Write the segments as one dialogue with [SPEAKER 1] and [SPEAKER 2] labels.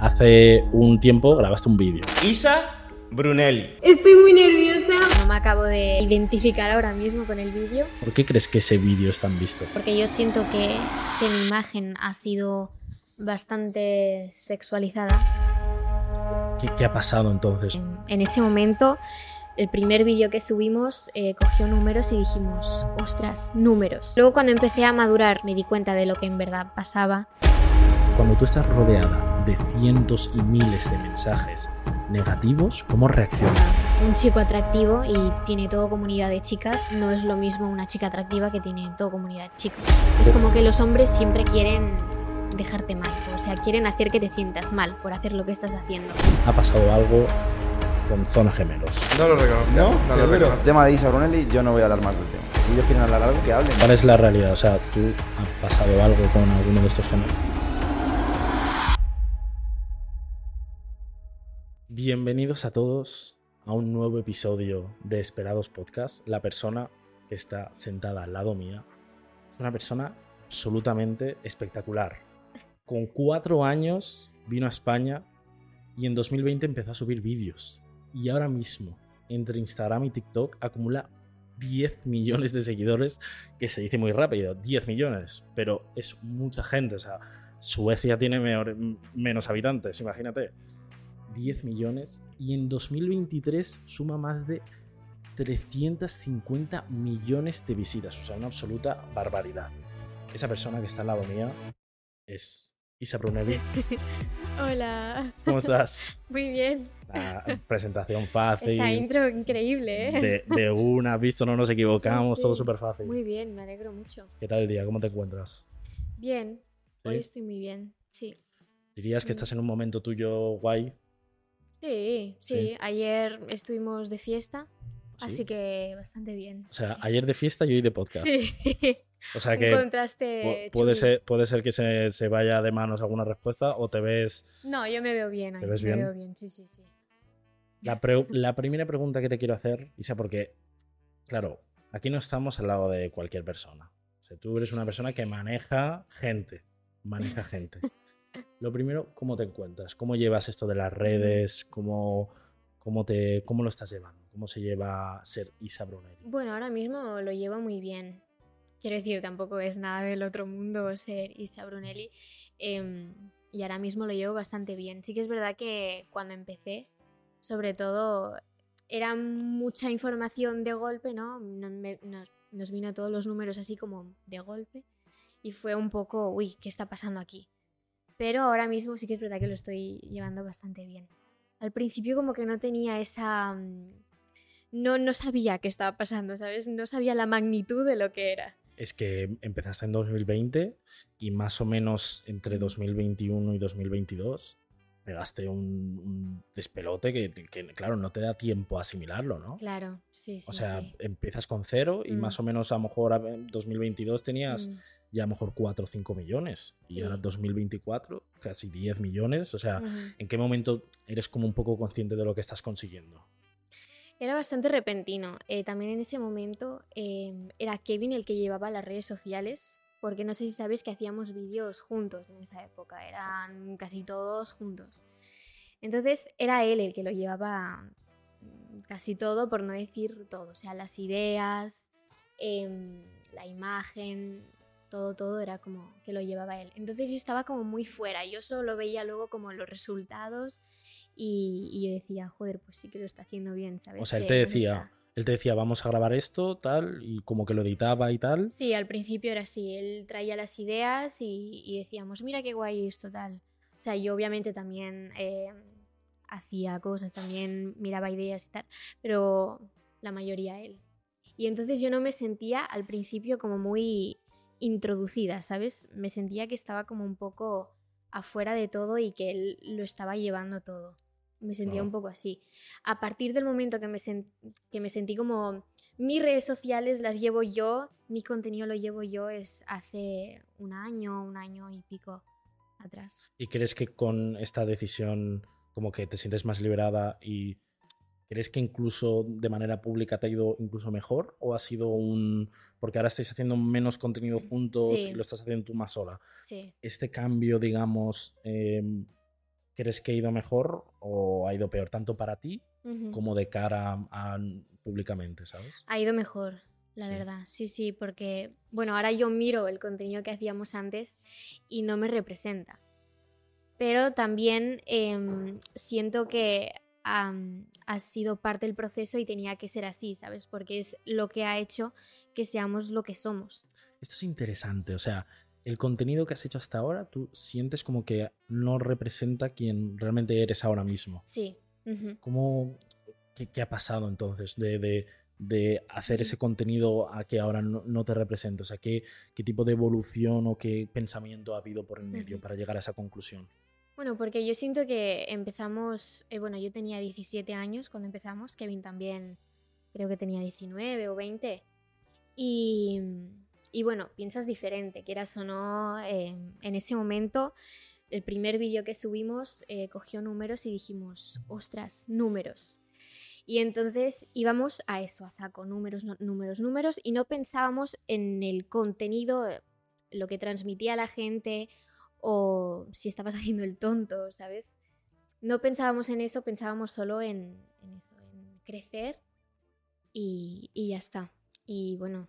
[SPEAKER 1] hace un tiempo grabaste un vídeo.
[SPEAKER 2] Isa Brunelli.
[SPEAKER 3] Estoy muy nerviosa.
[SPEAKER 4] No me acabo de identificar ahora mismo con el vídeo.
[SPEAKER 1] ¿Por qué crees que ese vídeo es tan visto?
[SPEAKER 4] Porque yo siento que, que mi imagen ha sido bastante sexualizada.
[SPEAKER 1] ¿Qué, qué ha pasado entonces?
[SPEAKER 4] En, en ese momento, el primer vídeo que subimos eh, cogió números y dijimos, ostras, números. Luego cuando empecé a madurar me di cuenta de lo que en verdad pasaba.
[SPEAKER 1] Cuando tú estás rodeada de cientos y miles de mensajes negativos, ¿cómo reaccionas?
[SPEAKER 4] Un chico atractivo y tiene toda comunidad de chicas no es lo mismo una chica atractiva que tiene toda comunidad de chicos. Es como que los hombres siempre quieren dejarte mal, o sea, quieren hacer que te sientas mal por hacer lo que estás haciendo.
[SPEAKER 1] ¿Ha pasado algo con Zona Gemelos?
[SPEAKER 5] No lo reconozco.
[SPEAKER 6] ¿No?
[SPEAKER 5] no lo reconozco.
[SPEAKER 6] El tema de Isa Brunelli, yo no voy a hablar más del tema. Si ellos quieren hablar algo, que hablen.
[SPEAKER 1] ¿Cuál es la realidad? O sea, ¿tú has pasado algo con alguno de estos gemelos? Bienvenidos a todos a un nuevo episodio de Esperados Podcast. La persona que está sentada al lado mía es una persona absolutamente espectacular. Con cuatro años vino a España y en 2020 empezó a subir vídeos. Y ahora mismo, entre Instagram y TikTok, acumula 10 millones de seguidores, que se dice muy rápido, 10 millones, pero es mucha gente. O sea, Suecia tiene menos habitantes, imagínate. 10 millones y en 2023 suma más de 350 millones de visitas, o sea, una absoluta barbaridad. Esa persona que está al lado mía es Isa Brunelli.
[SPEAKER 4] Hola,
[SPEAKER 1] ¿Cómo estás?
[SPEAKER 4] muy bien.
[SPEAKER 1] La presentación fácil.
[SPEAKER 4] Esa intro increíble, ¿eh?
[SPEAKER 1] De, de una, has visto, no nos equivocamos,
[SPEAKER 4] Sí,
[SPEAKER 1] todo súper fácil.
[SPEAKER 4] Muy bien, me alegro mucho.
[SPEAKER 1] ¿Qué tal el día? ¿Cómo te encuentras?
[SPEAKER 4] Bien, hoy estoy muy bien, sí.
[SPEAKER 1] ¿Dirías que
[SPEAKER 4] Mm.
[SPEAKER 1] estás en un momento tuyo guay?
[SPEAKER 4] Sí, sí,
[SPEAKER 1] Sí.
[SPEAKER 4] ayer estuvimos de fiesta,
[SPEAKER 1] ¿Sí?
[SPEAKER 4] así que bastante bien.
[SPEAKER 1] O sea,
[SPEAKER 4] sí.
[SPEAKER 1] ayer de fiesta y hoy de podcast.
[SPEAKER 4] Sí,
[SPEAKER 1] O sea que puede ser, puede ser que se, se vaya de manos alguna respuesta o te ves...
[SPEAKER 4] No, yo me veo bien.
[SPEAKER 1] ¿Te ves
[SPEAKER 4] me
[SPEAKER 1] bien?
[SPEAKER 4] veo bien, sí, sí, sí.
[SPEAKER 1] La, pre- la primera pregunta que te quiero hacer, Isa, porque, claro, aquí no estamos al lado de cualquier persona. O sea, tú eres una persona que maneja gente, maneja gente. Lo primero, ¿cómo te encuentras? ¿Cómo llevas esto de las redes? ¿Cómo, cómo, te, cómo lo estás llevando? ¿Cómo se lleva ser Isa Brunelli?
[SPEAKER 4] Bueno, ahora mismo lo llevo muy bien. Quiero decir, tampoco es nada del otro mundo ser Isa Brunelli. em, y ahora mismo lo llevo bastante bien. Sí que es verdad que cuando empecé, sobre todo, era mucha información de golpe, ¿no? Nos, nos vino todos los números así como de golpe. Y fue un poco, uy, ¿qué está pasando aquí? Pero ahora mismo sí que es verdad que lo estoy llevando bastante bien. Al principio como que no tenía esa... mm, No, no sabía qué estaba pasando, ¿sabes? No sabía la magnitud de lo que era.
[SPEAKER 1] Es que empezaste en 2020 y más o menos entre 2021 y 2022 pegaste un, un despelote que, que, claro, no te da tiempo a asimilarlo, ¿no?
[SPEAKER 4] Claro, sí, sí.
[SPEAKER 1] O sea,
[SPEAKER 4] sí.
[SPEAKER 1] empiezas con cero y
[SPEAKER 4] Mm.
[SPEAKER 1] más o menos a lo mejor a- en 2022 tenías
[SPEAKER 4] Mm,
[SPEAKER 1] ya a lo mejor 4 o 5 millones y
[SPEAKER 4] Sí.
[SPEAKER 1] ahora 2024 casi 10 millones. O sea. ¿en qué momento eres como un poco consciente de lo que estás consiguiendo?
[SPEAKER 4] Era bastante repentino. Eh, también en ese momento eh, era Kevin el que llevaba las redes sociales, porque no sé si sabes que hacíamos vídeos juntos en esa época, eran casi todos juntos. Entonces era él el que lo llevaba mm, casi todo, por no decir todo, o sea, las ideas, em, la imagen, todo, todo era como que lo llevaba él. Entonces yo estaba como muy fuera, yo solo veía luego como los resultados y, y yo decía, joder, pues sí que lo está haciendo bien, ¿sabes?
[SPEAKER 1] O sea, él te decía, él te decía, vamos a grabar esto, tal, y como que lo editaba y tal.
[SPEAKER 4] Sí, al principio era así, él traía las ideas y, y decíamos, mira qué guay esto, tal. O sea, yo obviamente también eh, hacía cosas, también miraba ideas y tal, pero la mayoría él. Y entonces yo no me sentía al principio como muy introducida, ¿sabes? Me sentía que estaba como un poco afuera de todo y que él lo estaba llevando todo. Me sentía un poco así. A partir del momento que me, que me sentí como mis redes sociales las llevo yo, mi contenido lo llevo yo, es hace un año, un año y pico atrás.
[SPEAKER 1] ¿Y crees que con esta decisión como que te sientes más liberada y crees que incluso de manera pública te ha ido incluso mejor o ha sido un... porque ahora estáis haciendo menos contenido juntos
[SPEAKER 4] Sí.
[SPEAKER 1] y lo estás haciendo tú más sola?
[SPEAKER 4] Sí.
[SPEAKER 1] Este cambio, digamos, eh, crees que ha ido mejor o ha ido peor, tanto para ti como de cara a, a- públicamente, ¿sabes?
[SPEAKER 4] Ha ido mejor, la
[SPEAKER 1] Sí.
[SPEAKER 4] verdad. Sí, sí, porque, bueno, ahora yo miro el contenido que hacíamos antes y no me representa. Pero también em, siento que ha sido parte del proceso y tenía que ser así, ¿sabes? Porque es lo que ha hecho que seamos lo que somos.
[SPEAKER 1] Esto es interesante, o sea, el contenido que has hecho hasta ahora, tú sientes como que no representa quien realmente eres ahora mismo.
[SPEAKER 4] Sí. ujú.
[SPEAKER 1] ¿Cómo, qué, qué ha pasado entonces de, de- de hacer ese contenido a que ahora no, no te representa? O sea, ¿qué, qué tipo de evolución o qué pensamiento ha habido por el medio para llegar a esa conclusión?
[SPEAKER 4] Bueno, porque yo siento que empezamos, eh, bueno, yo tenía 17 años cuando empezamos, Kevin también creo que tenía 19 o 20. Y, y bueno, piensas diferente, quieras o no, eh, en ese momento el primer vídeo que subimos eh, cogió números y dijimos, ostras, números. Y entonces íbamos a eso, a saco, números, no- números, números, y no pensábamos en el contenido, eh, lo que transmitía la gente o si estabas haciendo el tonto, ¿sabes? No pensábamos en eso, pensábamos solo en, en eso, en crecer y, y ya está. Y bueno,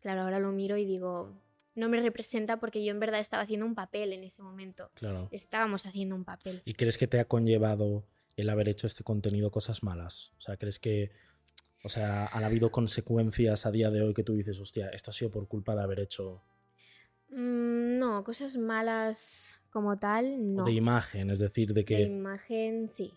[SPEAKER 4] claro, ahora lo miro y digo, no me representa porque yo en verdad estaba haciendo un papel en ese momento.
[SPEAKER 1] Claro.
[SPEAKER 4] Estábamos haciendo un papel.
[SPEAKER 1] ¿Y crees que te ha conllevado el haber hecho este contenido cosas malas? O sea, ¿crees que, o sea, han habido consecuencias a día de hoy que tú dices, hostia, esto ha sido por culpa de haber hecho
[SPEAKER 4] Mm, no, cosas malas como tal, no.
[SPEAKER 1] de imagen? Es decir, de
[SPEAKER 4] De
[SPEAKER 1] que...
[SPEAKER 4] imagen, sí.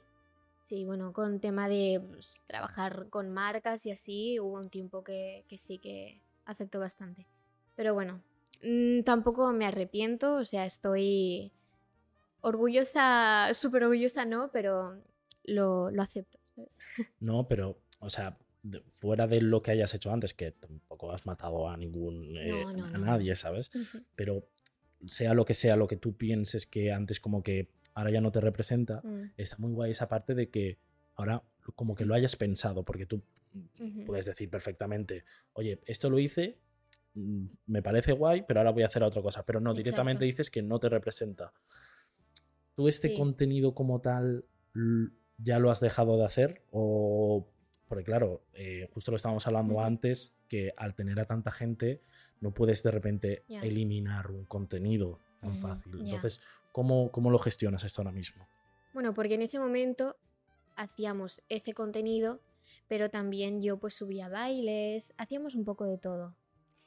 [SPEAKER 4] Sí, bueno, con tema de pues, trabajar con marcas y así, hubo un tiempo que, que sí que afectó bastante. Pero bueno, mm, tampoco me arrepiento, o sea, estoy orgullosa, súper orgullosa, no, pero lo, lo acepto. ¿sabes?
[SPEAKER 1] No, pero, o sea, de- fuera de lo que hayas hecho antes, que tampoco has matado a ningún... eh,
[SPEAKER 4] No, no,
[SPEAKER 1] a nadie, ¿sabes? Pero sea lo que sea, lo que tú pienses que antes como que ahora ya no te representa,
[SPEAKER 4] mm,
[SPEAKER 1] está muy guay esa parte de que ahora como que lo hayas pensado, porque tú puedes decir perfectamente, oye, esto lo hice, mm, me parece guay, pero ahora voy a hacer otra cosa. Pero no, directamente dices que no te representa. ¿Tú este
[SPEAKER 4] Sí.
[SPEAKER 1] contenido como tal ya lo has dejado de hacer? O, porque claro, eh, justo lo estábamos hablando antes, que al tener a tanta gente, no puedes de repente eliminar un contenido tan fácil. Entonces, ¿cómo, ¿cómo lo gestionas esto ahora mismo?
[SPEAKER 4] Bueno, porque en ese momento hacíamos ese contenido, pero también yo pues subía bailes, hacíamos un poco de todo.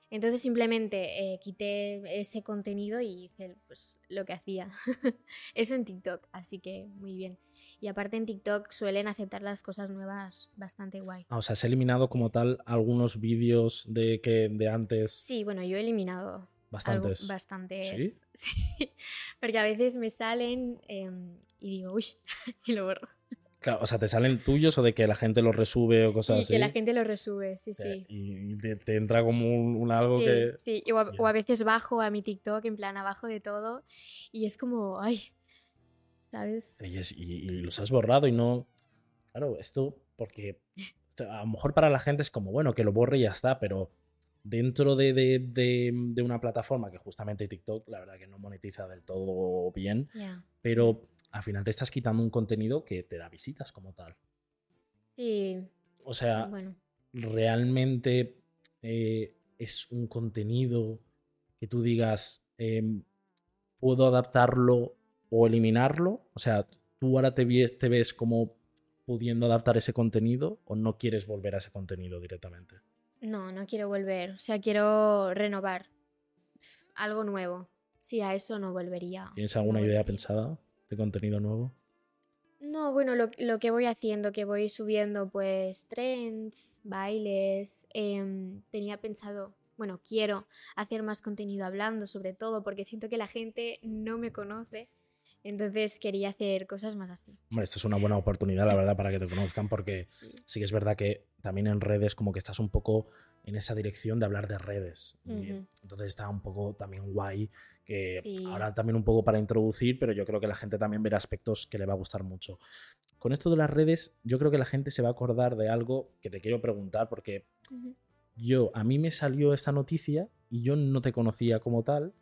[SPEAKER 4] Entonces simplemente eh, quité ese contenido y hice pues, lo que hacía. Eso en TikTok, así que muy bien. Y aparte en TikTok suelen aceptar las cosas nuevas bastante guay.
[SPEAKER 1] Ah, o sea, ¿has eliminado como tal algunos vídeos de que de antes?
[SPEAKER 4] Sí, bueno, yo he eliminado algo-
[SPEAKER 1] Bastantes.
[SPEAKER 4] bastantes. Sí. Porque a veces me salen em, y digo, uy, y lo borro.
[SPEAKER 1] Claro, o sea, ¿te salen tuyos o de que la gente los resube o cosas
[SPEAKER 4] Y
[SPEAKER 1] así?
[SPEAKER 4] que la gente lo resube, sí, sí.
[SPEAKER 1] Y te, te entra como un, un algo
[SPEAKER 4] Sí,
[SPEAKER 1] que...
[SPEAKER 4] sí, O, a, o a veces bajo a mi TikTok, en plan abajo de todo, y es como, ay, ¿sabes?
[SPEAKER 1] Y, es- y- y los has borrado y no... Claro, esto porque a lo mejor para la gente es como, bueno, que lo borre y ya está, pero dentro de, de- de- de una plataforma que justamente TikTok, la verdad que no monetiza del todo bien, pero al final te estás quitando un contenido que te da visitas como tal.
[SPEAKER 4] Sí,
[SPEAKER 1] O sea,
[SPEAKER 4] bueno,
[SPEAKER 1] realmente eh, es un contenido que tú digas, em, ¿puedo adaptarlo o eliminarlo? O sea, ¿tú ahora te, ves- te ves como pudiendo adaptar ese contenido o no quieres volver a ese contenido directamente?
[SPEAKER 4] no, no quiero volver, o sea, quiero renovar algo nuevo. Sí, a eso no volvería.
[SPEAKER 1] ¿Tienes
[SPEAKER 4] no
[SPEAKER 1] alguna idea
[SPEAKER 4] volvería.
[SPEAKER 1] pensada de contenido nuevo?
[SPEAKER 4] No, bueno, lo, lo que voy haciendo, que voy subiendo pues trends, bailes, em, tenía pensado, bueno, quiero hacer más contenido hablando sobre todo porque siento que la gente no me conoce, entonces quería hacer cosas más así.
[SPEAKER 1] Hombre, esto es una buena oportunidad, la verdad, para que te conozcan, porque
[SPEAKER 4] Sí.
[SPEAKER 1] sí que es verdad que también en redes como que estás un poco en esa dirección de hablar de redes. Y
[SPEAKER 4] Ujú.
[SPEAKER 1] entonces está un poco también guay que
[SPEAKER 4] Sí.
[SPEAKER 1] ahora también un poco para introducir, pero yo creo que la gente también verá aspectos que le va a gustar mucho. Con esto de las redes, yo creo que la gente se va a acordar de algo que te quiero preguntar, porque
[SPEAKER 4] Ujú.
[SPEAKER 1] yo, a mí me salió esta noticia y yo no te conocía como tal,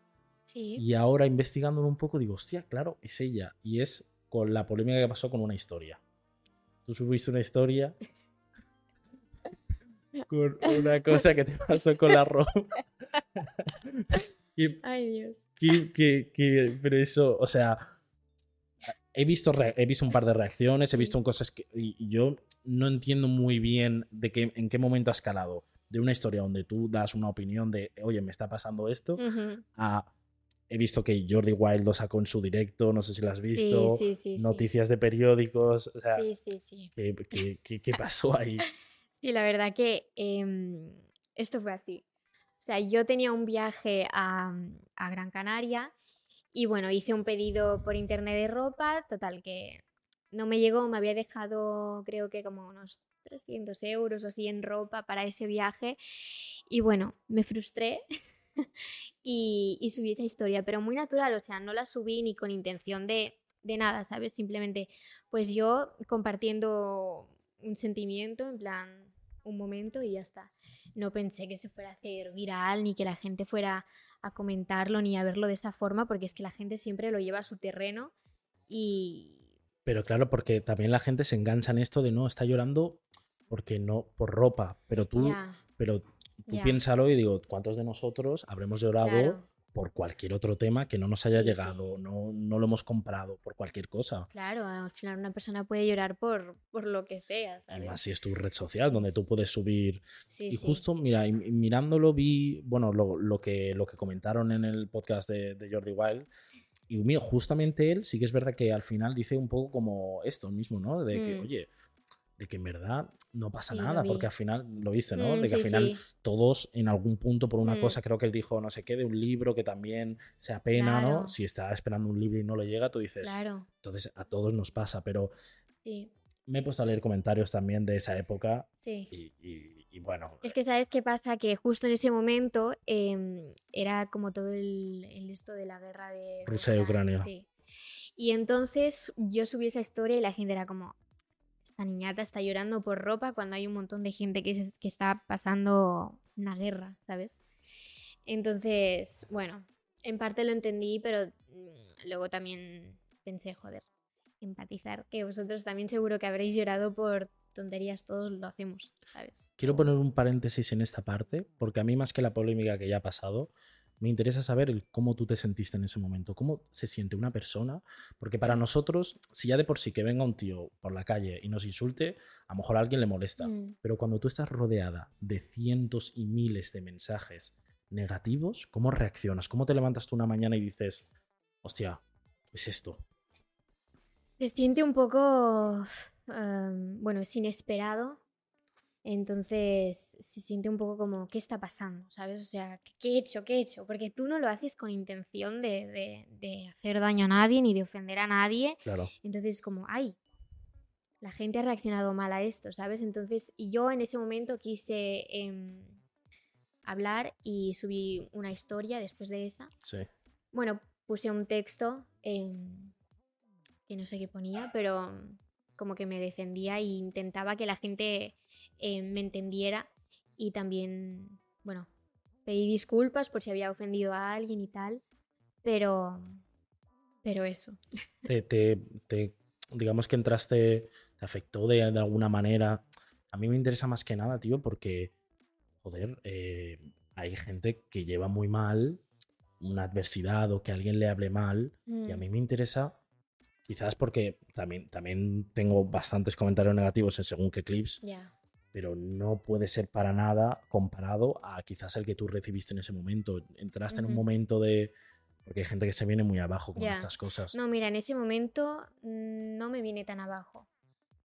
[SPEAKER 4] Sí.
[SPEAKER 1] y ahora investigándolo un poco digo, hostia, claro, es ella. Y es con la polémica que pasó con una historia. Tú subiste una historia con una cosa que te pasó con la ropa. Que-
[SPEAKER 4] Ay, Dios.
[SPEAKER 1] que, que- que- pero eso, o sea, he visto, he visto un par de reacciones, he visto cosas que y yo no entiendo muy bien de qué, en qué momento ha escalado de una historia donde tú das una opinión de, oye, me está pasando esto, a he visto que Jordi Wild lo sacó en su directo, no sé si lo has visto,
[SPEAKER 4] Sí, sí, sí,
[SPEAKER 1] noticias de periódicos, o sea,
[SPEAKER 4] Sí, sí, sí.
[SPEAKER 1] ¿qué, qué- qué- qué pasó ahí?
[SPEAKER 4] Sí, la verdad que em, esto fue así. O sea, yo tenía un viaje a, a Gran Canaria y bueno, hice un pedido por internet de ropa, total que no me llegó, me había dejado creo que como unos 300 euros o así en ropa para ese viaje y bueno, me frustré y, y subí esa historia, pero muy natural, o sea, no la subí ni con intención de, de nada, ¿sabes? Simplemente pues yo compartiendo un sentimiento, en plan, un momento y ya está. No pensé que se fuera a hacer viral, ni que la gente fuera a comentarlo, ni a verlo de esta forma, porque es que la gente siempre lo lleva a su terreno y...
[SPEAKER 1] Pero claro, porque también la gente se engancha en esto de no, está llorando porque no, por ropa, pero tú, pero tú
[SPEAKER 4] ya.
[SPEAKER 1] piénsalo y digo, ¿cuántos de nosotros habremos llorado
[SPEAKER 4] claro,
[SPEAKER 1] por cualquier otro tema que no nos haya
[SPEAKER 4] Sí, sí.
[SPEAKER 1] llegado, no, no lo hemos comprado, por cualquier cosa?
[SPEAKER 4] claro, al final una persona puede llorar por, por lo que sea,
[SPEAKER 1] Y
[SPEAKER 4] ¿sabes?
[SPEAKER 1] más si es tu red social donde tú
[SPEAKER 4] Es-
[SPEAKER 1] puedes subir.
[SPEAKER 4] Sí,
[SPEAKER 1] y
[SPEAKER 4] sí.
[SPEAKER 1] justo, mira, y mirándolo vi, bueno, lo, lo que, lo que comentaron en el podcast de, de Jordi Wild. Y mira, justamente él sí que es verdad que al final dice un poco como esto mismo, ¿no? De que,
[SPEAKER 4] Mm.
[SPEAKER 1] oye, de que en verdad no pasa
[SPEAKER 4] Sí,
[SPEAKER 1] nada, porque al final, lo viste, ¿no?
[SPEAKER 4] Mm,
[SPEAKER 1] de que al final
[SPEAKER 4] sí.
[SPEAKER 1] todos en algún punto por una
[SPEAKER 4] Mm.
[SPEAKER 1] cosa, creo que él dijo, no sé qué, de un libro que también se apena, ¿no? Si está esperando un libro y no le llega, tú dices,
[SPEAKER 4] Claro,
[SPEAKER 1] entonces a todos nos pasa, pero
[SPEAKER 4] sí,
[SPEAKER 1] me he puesto a leer comentarios también de esa época
[SPEAKER 4] sí.
[SPEAKER 1] y, y- y bueno,
[SPEAKER 4] Es que, ¿sabes qué pasa? Que justo en ese momento em, era como todo el, el esto de la guerra de, de
[SPEAKER 1] Rusia y Ucrania.
[SPEAKER 4] Sí. Y entonces yo subí esa historia y la gente era como, esta niñata está llorando por ropa cuando hay un montón de gente que, se- que está pasando una guerra, ¿sabes? Entonces, bueno, en parte lo entendí, pero mm, luego también pensé, joder, empatizar, que vosotros también seguro que habréis llorado por tonterías, todos lo hacemos, ¿sabes?
[SPEAKER 1] Quiero poner un paréntesis en esta parte, porque a mí más que la polémica que ya ha pasado, me interesa saber el cómo tú te sentiste en ese momento, cómo se siente una persona, porque para nosotros, si ya de por sí que venga un tío por la calle y nos insulte, a lo mejor a alguien le molesta,
[SPEAKER 4] Mm.
[SPEAKER 1] pero cuando tú estás rodeada de cientos y miles de mensajes negativos, ¿cómo reaccionas? ¿Cómo te levantas tú una mañana y dices, hostia, ¿qué es esto?
[SPEAKER 4] Se siente un poco, em, bueno, es inesperado. Entonces se siente un poco como, ¿qué está pasando? ¿Sabes? O sea, ¿qué- ¿qué he hecho? ¿Qué he hecho? Porque tú no lo haces con intención de, de- de hacer daño a nadie ni de ofender a nadie.
[SPEAKER 1] Claro.
[SPEAKER 4] Entonces como, ay, la gente ha reaccionado mal a esto, ¿sabes? Entonces y yo en ese momento quise em, hablar y subí una historia después de esa.
[SPEAKER 1] Sí.
[SPEAKER 4] Bueno, puse un texto em, que no sé qué ponía, pero como que me defendía e intentaba que la gente em, me entendiera y también, bueno, pedí disculpas por si había ofendido a alguien y tal, pero, pero eso.
[SPEAKER 1] te, te- te- digamos que entraste, te afectó de, de alguna manera. A mí me interesa más que nada, tío, porque, joder, eh, hay gente que lleva muy mal una adversidad o que alguien le hable mal. Y a
[SPEAKER 4] Mm,
[SPEAKER 1] mí me interesa, quizás porque también, también tengo bastantes comentarios negativos en según qué clips, pero no puede ser para nada comparado a quizás el que tú recibiste en ese momento. Entraste en un momento de... Porque hay gente que se viene muy abajo con
[SPEAKER 4] Ya.
[SPEAKER 1] estas cosas.
[SPEAKER 4] No, mira, en ese momento mm, no me vine tan abajo.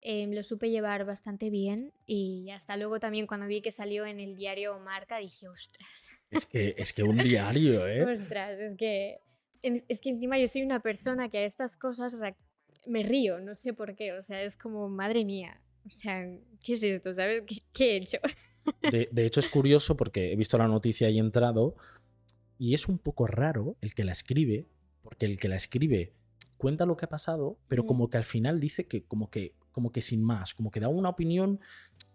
[SPEAKER 4] Em, lo supe llevar bastante bien y hasta luego también cuando vi que salió en el diario Marca dije, ostras.
[SPEAKER 1] Es que, es que un diario, ¿eh?
[SPEAKER 4] Ostras, es que, es que encima yo soy una persona que a estas cosas me río, no sé por qué, o sea, es como, madre mía, o sea, ¿qué es esto? ¿Sabes? ¿Qué, qué he hecho?
[SPEAKER 1] De, de hecho, es curioso porque he visto la noticia y he entrado. Y es un poco raro el que la escribe, porque el que la escribe cuenta lo que ha pasado, pero como que al final dice que como que, como que sin más, como que da una opinión,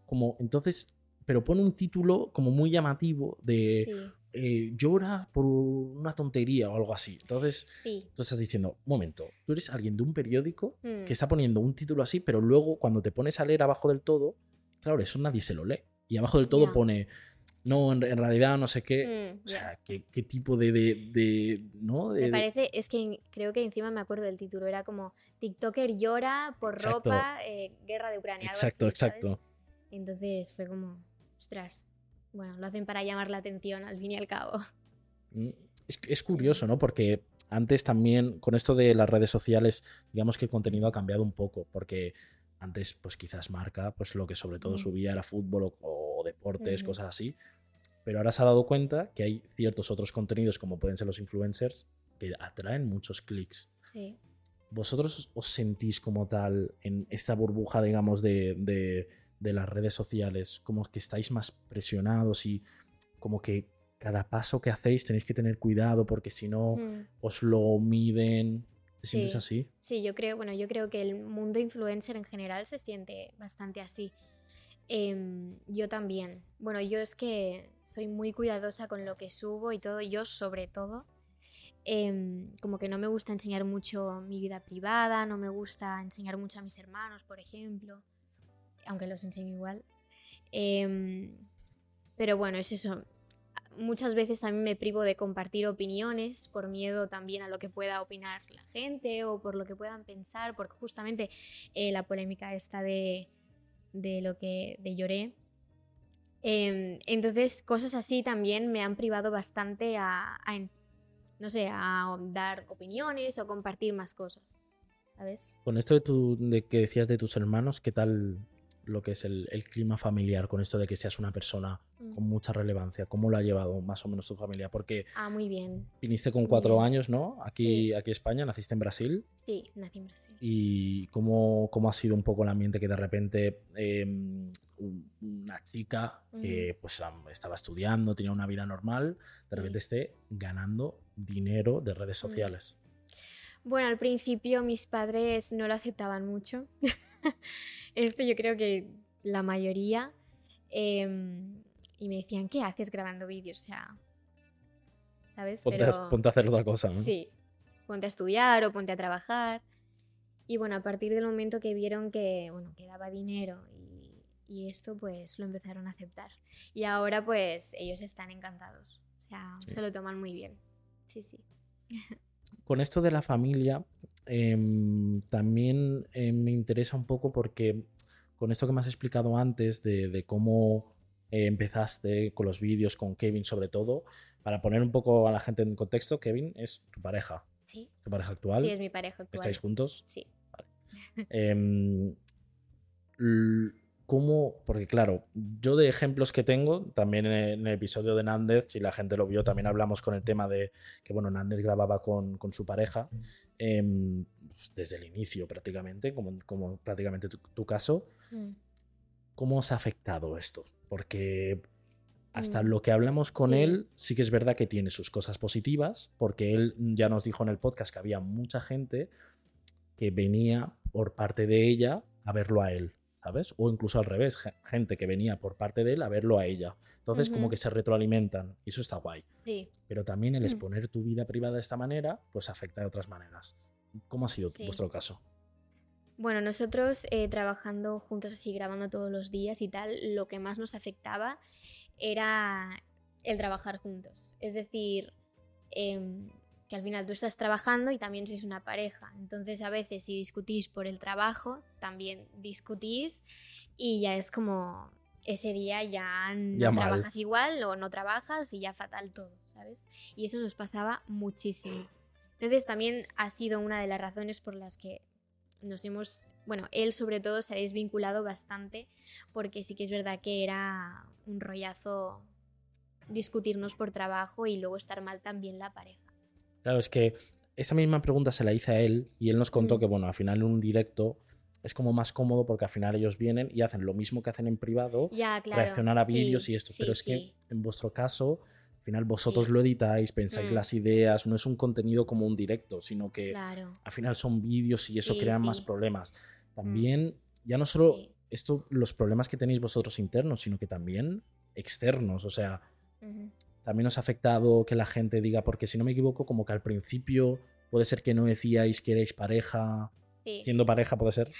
[SPEAKER 1] como entonces, pero pone un título como muy llamativo de
[SPEAKER 4] Sí,
[SPEAKER 1] eh, llora por una tontería o algo así. Entonces,
[SPEAKER 4] Sí.
[SPEAKER 1] tú estás diciendo, momento, tú eres alguien de un periódico
[SPEAKER 4] Mm.
[SPEAKER 1] que está poniendo un título así, pero luego cuando te pones a leer abajo del todo, claro, eso nadie se lo lee. Y abajo del todo pone, no, en, en realidad no sé qué.
[SPEAKER 4] Mm,
[SPEAKER 1] O sea, ¿qué, qué tipo de, de, de- ¿no? De-
[SPEAKER 4] Me parece, es que creo que encima me acuerdo del título, era como TikToker llora por
[SPEAKER 1] Exacto.
[SPEAKER 4] ropa, eh, guerra de Ucrania. algo
[SPEAKER 1] Exacto,
[SPEAKER 4] así, ¿sabes?
[SPEAKER 1] exacto.
[SPEAKER 4] Entonces fue como, ostras, bueno, lo hacen para llamar la atención al fin y al cabo.
[SPEAKER 1] Mm, Es, es curioso, ¿no? Porque antes también, con esto de las redes sociales, digamos que el contenido ha cambiado un poco, porque antes, pues quizás marca, pues lo que sobre todo subía era fútbol o, o deportes, cosas así. Pero ahora se ha dado cuenta que hay ciertos otros contenidos, como pueden ser los influencers, que atraen muchos clics.
[SPEAKER 4] Sí.
[SPEAKER 1] ¿Vosotros os sentís como tal en esta burbuja, digamos, de, de- de las redes sociales, como que estáis más presionados y como que cada paso que hacéis tenéis que tener cuidado porque si no
[SPEAKER 4] Mm.
[SPEAKER 1] os lo miden? ¿Te sientes
[SPEAKER 4] Sí.
[SPEAKER 1] así?
[SPEAKER 4] Sí, yo creo, bueno, yo creo que el mundo influencer en general se siente bastante así. Em, yo también. Bueno, yo es que soy muy cuidadosa con lo que subo y todo, yo sobre todo. em, como que no me gusta enseñar mucho mi vida privada, no me gusta enseñar mucho a mis hermanos, por ejemplo, aunque los enseño igual. Em, pero bueno, es eso. Muchas veces también me privo de compartir opiniones por miedo también a lo que pueda opinar la gente o por lo que puedan pensar, porque justamente eh, la polémica esta de, de lo que de lloré. Em, entonces, cosas así también me han privado bastante a, a no sé, a dar opiniones o compartir más cosas, ¿sabes?
[SPEAKER 1] Con esto de, tu, de que decías de tus hermanos, ¿qué tal lo que es el, el clima familiar con esto de que seas una persona
[SPEAKER 4] Mm.
[SPEAKER 1] con mucha relevancia? ¿Cómo lo ha llevado más o menos tu familia? Porque
[SPEAKER 4] Ah, muy bien.
[SPEAKER 1] viniste con
[SPEAKER 4] Muy
[SPEAKER 1] cuatro
[SPEAKER 4] bien.
[SPEAKER 1] años, ¿no? Aquí,
[SPEAKER 4] Sí.
[SPEAKER 1] aquí en España, naciste en Brasil.
[SPEAKER 4] Sí, nací en Brasil.
[SPEAKER 1] ¿Y cómo, cómo ha sido un poco el ambiente que de repente eh, un- una chica que pues am- estaba estudiando, tenía una vida normal, de repente esté ganando dinero de redes
[SPEAKER 4] Mm.
[SPEAKER 1] sociales?
[SPEAKER 4] Bueno, al principio mis padres no lo aceptaban mucho. Esto yo creo que la mayoría. em, y me decían, ¿qué haces grabando vídeos? O sea, ¿sabes?
[SPEAKER 1] Ponte, a, ponte a hacer otra cosa, ¿no?
[SPEAKER 4] Sí, ponte a estudiar o ponte a trabajar. Y bueno, a partir del momento que vieron que, bueno, que daba dinero y, y esto, pues lo empezaron a aceptar. Y ahora pues ellos están encantados. O sea,
[SPEAKER 1] Sí.
[SPEAKER 4] se lo toman muy bien. Sí, sí.
[SPEAKER 1] Con esto de la familia, em, también eh, me interesa un poco porque con esto que me has explicado antes de, de cómo eh, empezaste con los vídeos, con Kevin sobre todo, para poner un poco a la gente en contexto, Kevin es tu pareja,
[SPEAKER 4] Sí,
[SPEAKER 1] tu pareja actual.
[SPEAKER 4] sí es mi pareja actual.
[SPEAKER 1] ¿Estáis juntos?
[SPEAKER 4] Sí.
[SPEAKER 1] Em, l- ¿Cómo? Porque claro, yo de ejemplos que tengo, también en el, en el episodio de Nández, si la gente lo vio, también hablamos con el tema de que, bueno, Nández grababa con, con su pareja em, pues, desde el inicio prácticamente, como, como prácticamente tu, tu caso.
[SPEAKER 4] Mm.
[SPEAKER 1] ¿Cómo os ha afectado esto? Porque hasta
[SPEAKER 4] Mm,
[SPEAKER 1] lo que hablamos con
[SPEAKER 4] sí.
[SPEAKER 1] él, sí que es verdad que tiene sus cosas positivas, porque él ya nos dijo en el podcast que había mucha gente que venía por parte de ella a verlo a él, ¿sabes? O incluso al revés, ge- gente que venía por parte de él a verlo a ella. Entonces, como que se retroalimentan, y eso está guay.
[SPEAKER 4] Sí.
[SPEAKER 1] Pero también el
[SPEAKER 4] Mm.
[SPEAKER 1] exponer tu vida privada de esta manera, pues afecta de otras maneras. ¿Cómo ha sido
[SPEAKER 4] Sí.
[SPEAKER 1] vuestro caso?
[SPEAKER 4] Bueno, nosotros eh, trabajando juntos así, grabando todos los días y tal, lo que más nos afectaba era el trabajar juntos. Es decir, em, que al final tú estás trabajando y también sois una pareja. Entonces a veces si discutís por el trabajo, también discutís y ya es como ese día ya no
[SPEAKER 1] Ya mal.
[SPEAKER 4] trabajas igual o no trabajas y ya fatal todo, ¿sabes? Y eso nos pasaba muchísimo. Entonces también ha sido una de las razones por las que nos hemos, bueno, él sobre todo se ha desvinculado bastante porque sí que es verdad que era un rollazo discutirnos por trabajo y luego estar mal también la pareja.
[SPEAKER 1] Claro, es que esta misma pregunta se la hice a él y él nos contó
[SPEAKER 4] Mm.
[SPEAKER 1] que, bueno, al final en un directo es como más cómodo porque al final ellos vienen y hacen lo mismo que hacen en privado,
[SPEAKER 4] Ya, claro.
[SPEAKER 1] reaccionar a
[SPEAKER 4] sí,
[SPEAKER 1] vídeos y esto.
[SPEAKER 4] sí,
[SPEAKER 1] Pero es
[SPEAKER 4] sí.
[SPEAKER 1] que en vuestro caso, al final vosotros lo editáis, pensáis
[SPEAKER 4] Mm.
[SPEAKER 1] las ideas, no es un contenido como un directo, sino que
[SPEAKER 4] Claro.
[SPEAKER 1] al final son vídeos y eso
[SPEAKER 4] Sí,
[SPEAKER 1] crea más.
[SPEAKER 4] Mm.
[SPEAKER 1] problemas. También, ya no solo esto, los problemas que tenéis vosotros internos, sino que también externos. O sea. También os ha afectado que la gente diga, porque si no me equivoco, como que al principio puede ser que no decíais que erais pareja,
[SPEAKER 4] Sí.
[SPEAKER 1] siendo pareja puede ser,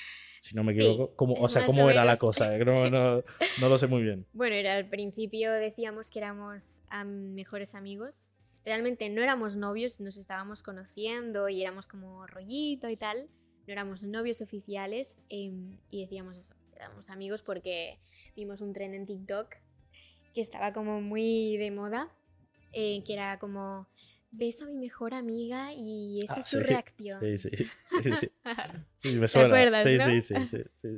[SPEAKER 1] si no me
[SPEAKER 4] Sí,
[SPEAKER 1] equivoco. Como, o sea, ¿cómo
[SPEAKER 4] o
[SPEAKER 1] era la cosa? Eh, No, no- no lo sé muy bien.
[SPEAKER 4] Bueno, era al principio decíamos que éramos am, mejores amigos. Realmente no éramos novios, nos estábamos conociendo y éramos como rollito y tal. No éramos novios oficiales em, y decíamos eso, éramos amigos porque vimos un tren en TikTok que estaba como muy de moda, eh, que era como, ves a mi mejor amiga y esta
[SPEAKER 1] Ah,
[SPEAKER 4] es su
[SPEAKER 1] sí.
[SPEAKER 4] reacción.
[SPEAKER 1] Sí, sí, sí, sí, me suena.
[SPEAKER 4] acuerdas,
[SPEAKER 1] sí,
[SPEAKER 4] no?
[SPEAKER 1] sí, sí, sí, sí.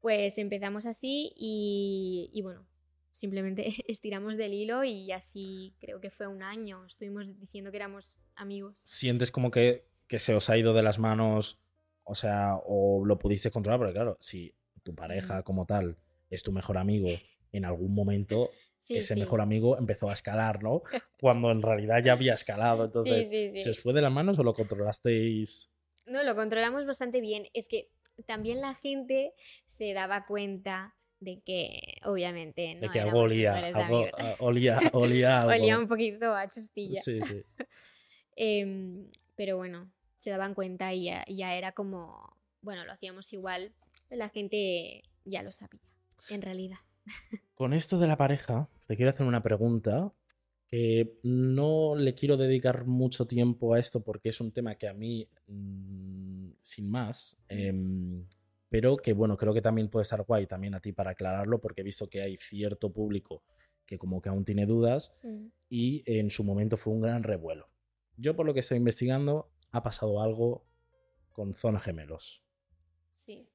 [SPEAKER 4] Pues empezamos así y, y bueno, simplemente estiramos del hilo y así creo que fue un año. Estuvimos diciendo que éramos amigos.
[SPEAKER 1] Sientes como que, que se os ha ido de las manos, o sea, o lo pudiste controlar, porque claro, si tu pareja como tal es tu mejor amigo, en algún momento
[SPEAKER 4] Sí,
[SPEAKER 1] ese
[SPEAKER 4] sí.
[SPEAKER 1] mejor amigo empezó a escalar, ¿no? Cuando en realidad ya había escalado. Entonces. ¿se os fue de las manos o lo controlasteis?
[SPEAKER 4] No, lo controlamos bastante bien. Es que también la gente se daba cuenta de que, obviamente, no
[SPEAKER 1] de que algo olía, algo, ah, olía, olía algo.
[SPEAKER 4] Olía un poquito a chustilla.
[SPEAKER 1] Sí, sí.
[SPEAKER 4] Em, pero bueno, se daban cuenta y ya, ya era como, bueno, lo hacíamos igual. La gente ya lo sabía, en realidad.
[SPEAKER 1] Con esto de la pareja, te quiero hacer una pregunta que no le quiero dedicar mucho tiempo a esto porque es un tema que a mí, mm, sin más, em, pero que bueno, creo que también puede estar guay también a ti para aclararlo porque he visto que hay cierto público que como que aún tiene dudas
[SPEAKER 4] Mm.
[SPEAKER 1] y en su momento fue un gran revuelo. Yo por lo que estoy investigando ha pasado algo con Zona Gemelos.
[SPEAKER 4] Sí.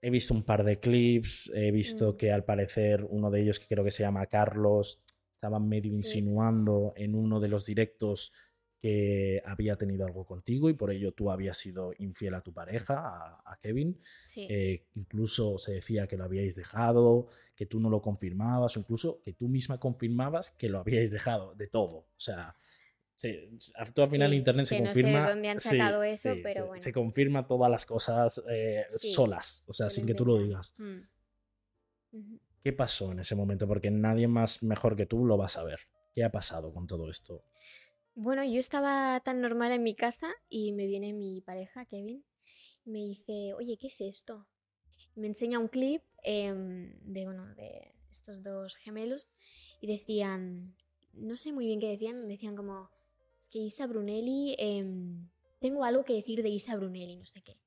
[SPEAKER 1] He visto un par de clips, he visto
[SPEAKER 4] Mm.
[SPEAKER 1] que al parecer uno de ellos, que creo que se llama Carlos, estaba medio
[SPEAKER 4] Sí.
[SPEAKER 1] insinuando en uno de los directos que había tenido algo contigo y por ello tú habías sido infiel a tu pareja, a, a Kevin.
[SPEAKER 4] Sí.
[SPEAKER 1] Eh, incluso se decía que lo habíais dejado, que tú no lo confirmabas, o incluso que tú misma confirmabas que lo habíais dejado, de todo. O sea, se, tú al final
[SPEAKER 4] Sí,
[SPEAKER 1] internet se
[SPEAKER 4] que no sé de
[SPEAKER 1] confirma.
[SPEAKER 4] dónde han
[SPEAKER 1] sí,
[SPEAKER 4] sacado eso,
[SPEAKER 1] sí,
[SPEAKER 4] pero
[SPEAKER 1] se,
[SPEAKER 4] bueno.
[SPEAKER 1] se confirma todas las cosas eh, solas, o sea,
[SPEAKER 4] se
[SPEAKER 1] sin que tú lo digas.
[SPEAKER 4] Mm.
[SPEAKER 1] ¿Qué pasó en ese momento? Porque nadie más mejor que tú lo va a saber. ¿Qué ha pasado con todo esto?
[SPEAKER 4] Bueno, yo estaba tan normal en mi casa y me viene mi pareja, Kevin, y me dice, oye, ¿qué es esto? Y me enseña un clip em, de, bueno, de estos dos gemelos y decían, no sé muy bien qué decían, decían como, es que Isa Brunelli, em, tengo algo que decir de Isa Brunelli, no sé qué.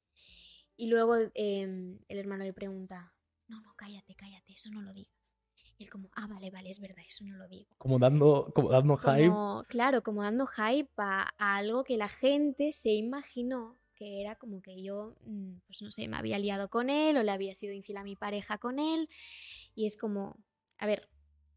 [SPEAKER 4] Y luego em, el hermano le pregunta, no, no, cállate, cállate, eso no lo digas. Y él como, ah, vale, vale, es verdad, eso no lo digo.
[SPEAKER 1] Como dando, como dando hype.
[SPEAKER 4] Como, claro, como dando hype a, a algo que la gente se imaginó que era como que yo, mm, pues no sé, me había liado con él o le había sido infiel a mi pareja con él. Y es como, a ver,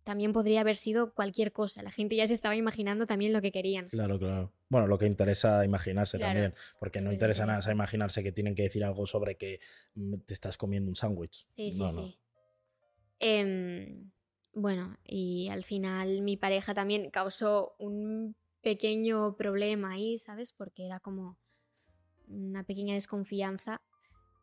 [SPEAKER 4] también podría haber sido cualquier cosa. La gente ya se estaba imaginando también lo que querían.
[SPEAKER 1] Claro, claro. Bueno, lo que interesa imaginarse
[SPEAKER 4] Claro,
[SPEAKER 1] también, porque no interesa nada imaginarse que tienen que decir algo sobre que mm, te estás comiendo un sándwich.
[SPEAKER 4] Sí, sí,
[SPEAKER 1] No, no.
[SPEAKER 4] sí. Em, bueno, y al final mi pareja también causó un pequeño problema ahí, ¿sabes? Porque era como una pequeña desconfianza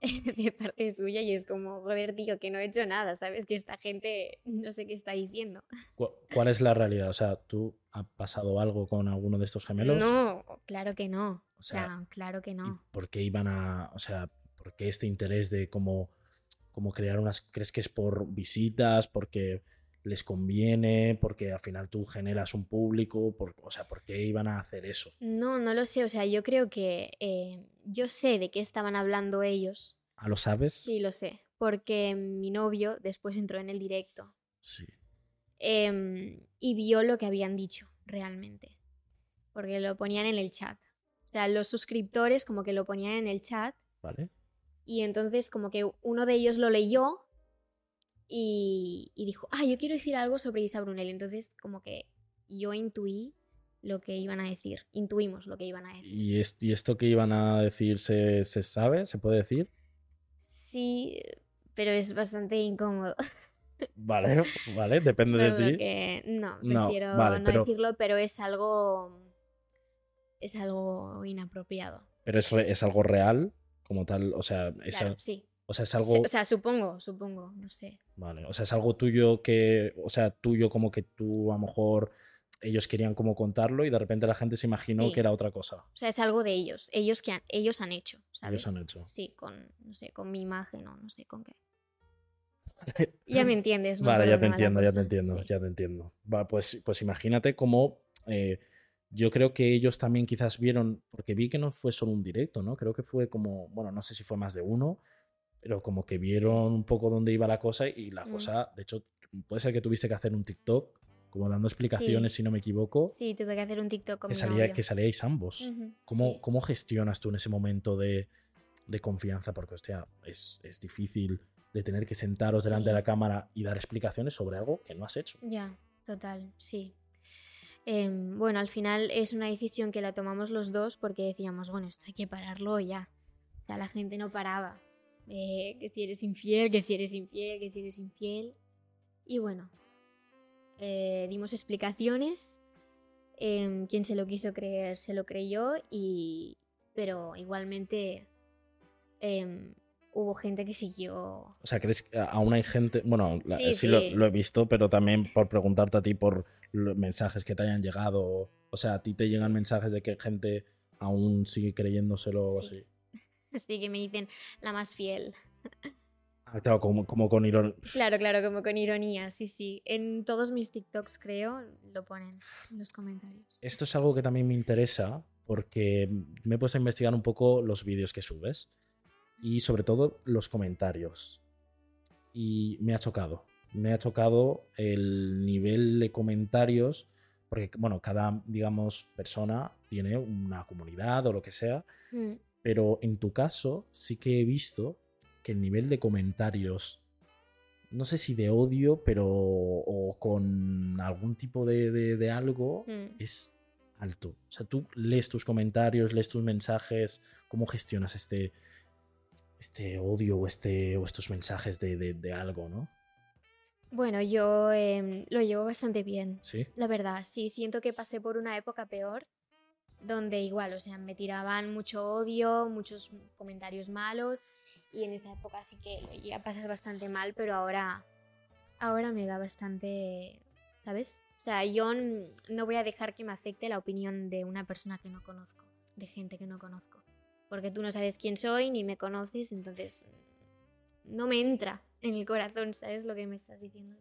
[SPEAKER 4] de parte suya y es como, joder, tío, que no he hecho nada, ¿sabes? Que esta gente no sé qué está diciendo.
[SPEAKER 1] Cu- ¿Cuál es la realidad? O sea, ¿tú ha pasado algo con alguno de estos gemelos?
[SPEAKER 4] No, claro que no.
[SPEAKER 1] O sea,
[SPEAKER 4] sea, claro que
[SPEAKER 1] ¿Y
[SPEAKER 4] no.
[SPEAKER 1] por qué iban a, o sea, por qué este interés de cómo, cómo crear unas, crees que es por visitas, porque les conviene, porque al final tú generas un público, por, o sea, por qué iban a hacer eso?
[SPEAKER 4] No, no lo sé. O sea, yo creo que eh, yo sé de qué estaban hablando ellos.
[SPEAKER 1] ¿Ah, lo sabes?
[SPEAKER 4] Sí, lo sé. Porque mi novio después entró en el directo
[SPEAKER 1] Sí.
[SPEAKER 4] em, y vio lo que habían dicho realmente. Porque lo ponían en el chat. O sea, los suscriptores como que lo ponían en el chat
[SPEAKER 1] ¿Vale?
[SPEAKER 4] y entonces como que uno de ellos lo leyó y, y dijo, ah, yo quiero decir algo sobre Isa Brunelli. Entonces como que yo intuí lo que iban a decir. Intuimos lo que iban a decir.
[SPEAKER 1] ¿Y, es- y esto que iban a decir se, se sabe? ¿Se puede decir?
[SPEAKER 4] Sí, pero es bastante incómodo.
[SPEAKER 1] Vale, vale, depende de ti.
[SPEAKER 4] que no,
[SPEAKER 1] No,
[SPEAKER 4] prefiero
[SPEAKER 1] vale,
[SPEAKER 4] no
[SPEAKER 1] pero-
[SPEAKER 4] decirlo, pero es algo es algo inapropiado.
[SPEAKER 1] Pero es, re- es algo real, como tal, o sea, es,
[SPEAKER 4] Claro,
[SPEAKER 1] al-
[SPEAKER 4] sí.
[SPEAKER 1] O sea, es algo,
[SPEAKER 4] O sea, supongo, supongo, no sé.
[SPEAKER 1] vale, o sea, es algo tuyo que, o sea, tuyo como que tú a lo mejor ellos querían como contarlo y de repente la gente se imaginó
[SPEAKER 4] Sí.
[SPEAKER 1] que era otra cosa.
[SPEAKER 4] O sea, es algo de ellos. Ellos que han, ellos han hecho, ¿sabes?
[SPEAKER 1] Ellos han hecho.
[SPEAKER 4] Sí, con, no sé, con mi imagen o no sé con qué. Ya me entiendes, ¿no?
[SPEAKER 1] Vale, ya te entiendo, ya te entiendo,
[SPEAKER 4] Sí.
[SPEAKER 1] ya te entiendo. Va, pues, pues imagínate cómo eh, yo creo que ellos también quizás vieron, porque vi que no fue solo un directo, ¿no? Creo que fue como, bueno, no sé si fue más de uno, pero como que vieron un poco dónde iba la cosa y la
[SPEAKER 4] Mm.
[SPEAKER 1] cosa, de hecho, puede ser que tuviste que hacer un TikTok, como dando explicaciones, si no me equivoco,
[SPEAKER 4] Sí, tuve que hacer un TikTok con
[SPEAKER 1] que,
[SPEAKER 4] mi
[SPEAKER 1] salía,
[SPEAKER 4] novio.
[SPEAKER 1] que salíais ambos. ¿Cómo,
[SPEAKER 4] sí.
[SPEAKER 1] ¿Cómo gestionas tú en ese momento de, de confianza? Porque, hostia, es, es difícil de tener que sentaros delante de la cámara y dar explicaciones sobre algo que no has hecho.
[SPEAKER 4] Ya, total, sí. Em, bueno, al final es una decisión que la tomamos los dos porque decíamos, bueno, esto hay que pararlo ya. O sea, la gente no paraba. Eh, que si eres infiel, que si eres infiel, que si eres infiel. Y bueno, eh, dimos explicaciones. em, quien se lo quiso creer se lo creyó y... Pero igualmente em, hubo gente que siguió...
[SPEAKER 1] O sea, ¿crees que aún hay gente? Bueno, la-
[SPEAKER 4] Sí,
[SPEAKER 1] sí, Lo,
[SPEAKER 4] sí.
[SPEAKER 1] lo he visto, pero también por preguntarte a ti por los mensajes que te hayan llegado. O sea, a ti te llegan mensajes de que gente aún sigue creyéndoselo o
[SPEAKER 4] Sí.
[SPEAKER 1] así.
[SPEAKER 4] Así que me dicen la más fiel.
[SPEAKER 1] Ah, claro, como, como con ironía.
[SPEAKER 4] Claro, claro, como con ironía, sí, sí. En todos mis TikToks, creo, lo ponen en los comentarios.
[SPEAKER 1] Esto es algo que también me interesa porque me he puesto a investigar un poco los vídeos que subes y sobre todo los comentarios. Y me ha chocado. Me ha chocado el nivel de comentarios porque, bueno, cada, digamos, persona tiene una comunidad o lo que sea,
[SPEAKER 4] Mm,
[SPEAKER 1] pero en tu caso sí que he visto que el nivel de comentarios, no sé si de odio, pero o con algún tipo de, de- de algo,
[SPEAKER 4] mm.
[SPEAKER 1] es alto. O sea, tú lees tus comentarios, lees tus mensajes, ¿cómo gestionas este, este odio o, este, o estos mensajes de, de- de algo, no?
[SPEAKER 4] Bueno, yo em, lo llevo bastante bien.
[SPEAKER 1] Sí.
[SPEAKER 4] La verdad, sí, siento que pasé por una época peor, donde igual, o sea, me tiraban mucho odio, muchos comentarios malos, y en esa época sí que lo llegué a pasar bastante mal, pero ahora, ahora me da bastante, ¿sabes? O sea, yo no voy a dejar que me afecte la opinión de una persona que no conozco, de gente que no conozco, porque tú no sabes quién soy ni me conoces, entonces no me entra en el corazón, ¿sabes lo que me estás diciendo?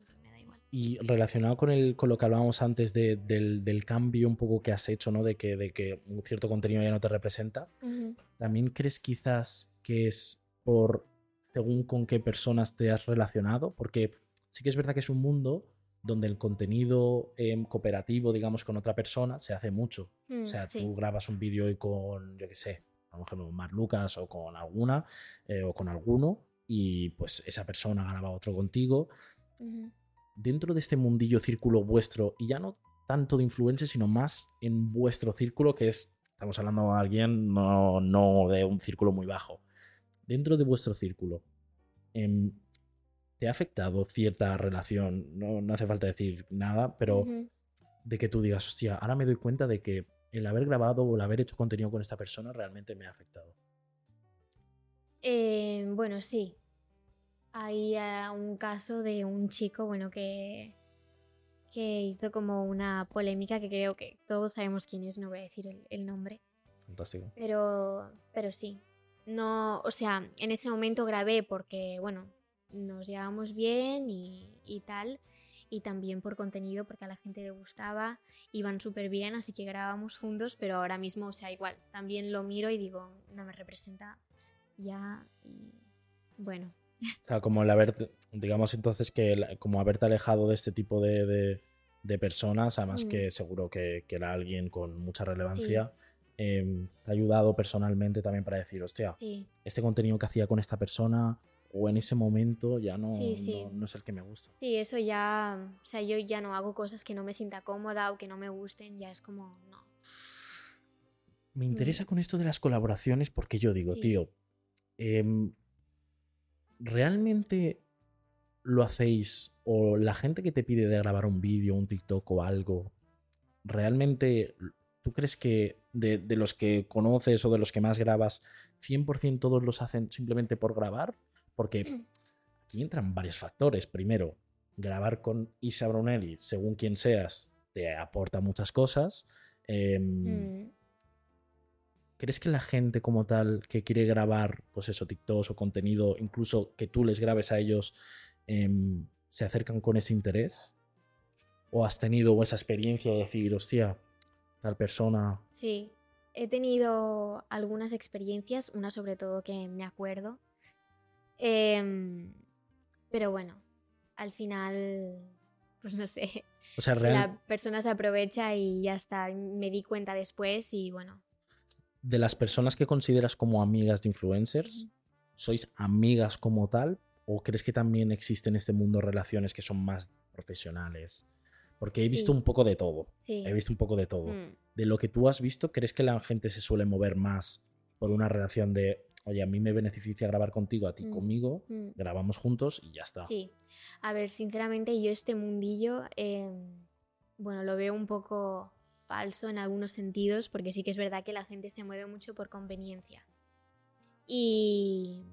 [SPEAKER 1] Y relacionado con, el, con lo que hablábamos antes de- del, del cambio un poco que has hecho, ¿no? De que, de que un cierto contenido ya no te representa.
[SPEAKER 4] Ujú.
[SPEAKER 1] ¿También crees quizás que es por según con qué personas te has relacionado? Porque sí que es verdad que es un mundo donde el contenido em, cooperativo, digamos, con otra persona se hace mucho.
[SPEAKER 4] Mm,
[SPEAKER 1] O sea,
[SPEAKER 4] sí.
[SPEAKER 1] tú grabas un vídeo y con, yo qué sé, a lo mejor con Mar Lucas o con alguna, eh, o con alguno, y pues esa persona graba otro contigo.
[SPEAKER 4] Ujú.
[SPEAKER 1] Dentro de este mundillo círculo vuestro, y ya no tanto de influencers, sino más en vuestro círculo, que es, estamos hablando de alguien, no, no de un círculo muy bajo. Dentro de vuestro círculo, em, ¿te ha afectado cierta relación? No, no hace falta decir nada, pero de que tú digas, hostia, ahora me doy cuenta de que el haber grabado o el haber hecho contenido con esta persona realmente me ha afectado.
[SPEAKER 4] Eh, bueno, sí. Hay eh, un caso de un chico, bueno, que, que hizo como una polémica que creo que todos sabemos quién es, no voy a decir el, el nombre,
[SPEAKER 1] Fantástico.
[SPEAKER 4] pero, pero sí. No, o sea, en ese momento grabé porque, bueno, nos llevábamos bien y, y tal, y también por contenido, porque a la gente le gustaba, iban súper bien, así que grabábamos juntos, pero ahora mismo, o sea, igual, también lo miro y digo, no me representa ya, y bueno,
[SPEAKER 1] O sea, como el haber, digamos entonces que el- como haberte alejado de este tipo de, de- de personas, además
[SPEAKER 4] Mm.
[SPEAKER 1] que seguro que, que era alguien con mucha relevancia, em, te ha ayudado personalmente también para decir, hostia,
[SPEAKER 4] sí.
[SPEAKER 1] este contenido que hacía con esta persona o en ese momento ya no,
[SPEAKER 4] Sí,
[SPEAKER 1] no, no es el que me gusta.
[SPEAKER 4] Sí, eso ya, o sea, yo ya no hago cosas que no me sienta cómoda o que no me gusten, ya es como, no.
[SPEAKER 1] Me interesa con esto de las colaboraciones porque yo digo,
[SPEAKER 4] Mm.
[SPEAKER 1] Tío, em, ¿realmente lo hacéis o la gente que te pide de grabar un vídeo, un TikTok o algo, realmente tú crees que de, de los que conoces o de los que más grabas, 100% todos los hacen simplemente por grabar? Porque aquí entran varios factores. Primero, grabar con Isa Brunelli, según quien seas, te aporta muchas cosas. em,
[SPEAKER 4] Mm,
[SPEAKER 1] ¿Crees que la gente como tal que quiere grabar, pues eso, TikToks o contenido, incluso que tú les grabes a ellos, em, se acercan con ese interés? ¿O has tenido esa experiencia de decir, hostia, tal persona...
[SPEAKER 4] Sí, he tenido algunas experiencias, una sobre todo que me acuerdo. Em, pero bueno, al final, pues no sé,
[SPEAKER 1] O sea, real-
[SPEAKER 4] la persona se aprovecha y ya está. Me di cuenta después y bueno,
[SPEAKER 1] de las personas que consideras como amigas de influencers, ¿sois amigas como tal? ¿O crees que también existen en este mundo relaciones que son más profesionales? Porque he visto
[SPEAKER 4] Sí.
[SPEAKER 1] un poco de todo.
[SPEAKER 4] sí.
[SPEAKER 1] He visto un poco de todo.
[SPEAKER 4] Mm,
[SPEAKER 1] De lo que tú has visto, ¿crees que la gente se suele mover más por una relación de, oye, a mí me beneficia grabar contigo, a ti
[SPEAKER 4] Mm.
[SPEAKER 1] conmigo,
[SPEAKER 4] mm.
[SPEAKER 1] grabamos juntos y ya está?
[SPEAKER 4] Sí, a ver, sinceramente yo este mundillo, em, bueno, lo veo un poco falso en algunos sentidos, porque sí que es verdad que la gente se mueve mucho por conveniencia. Y,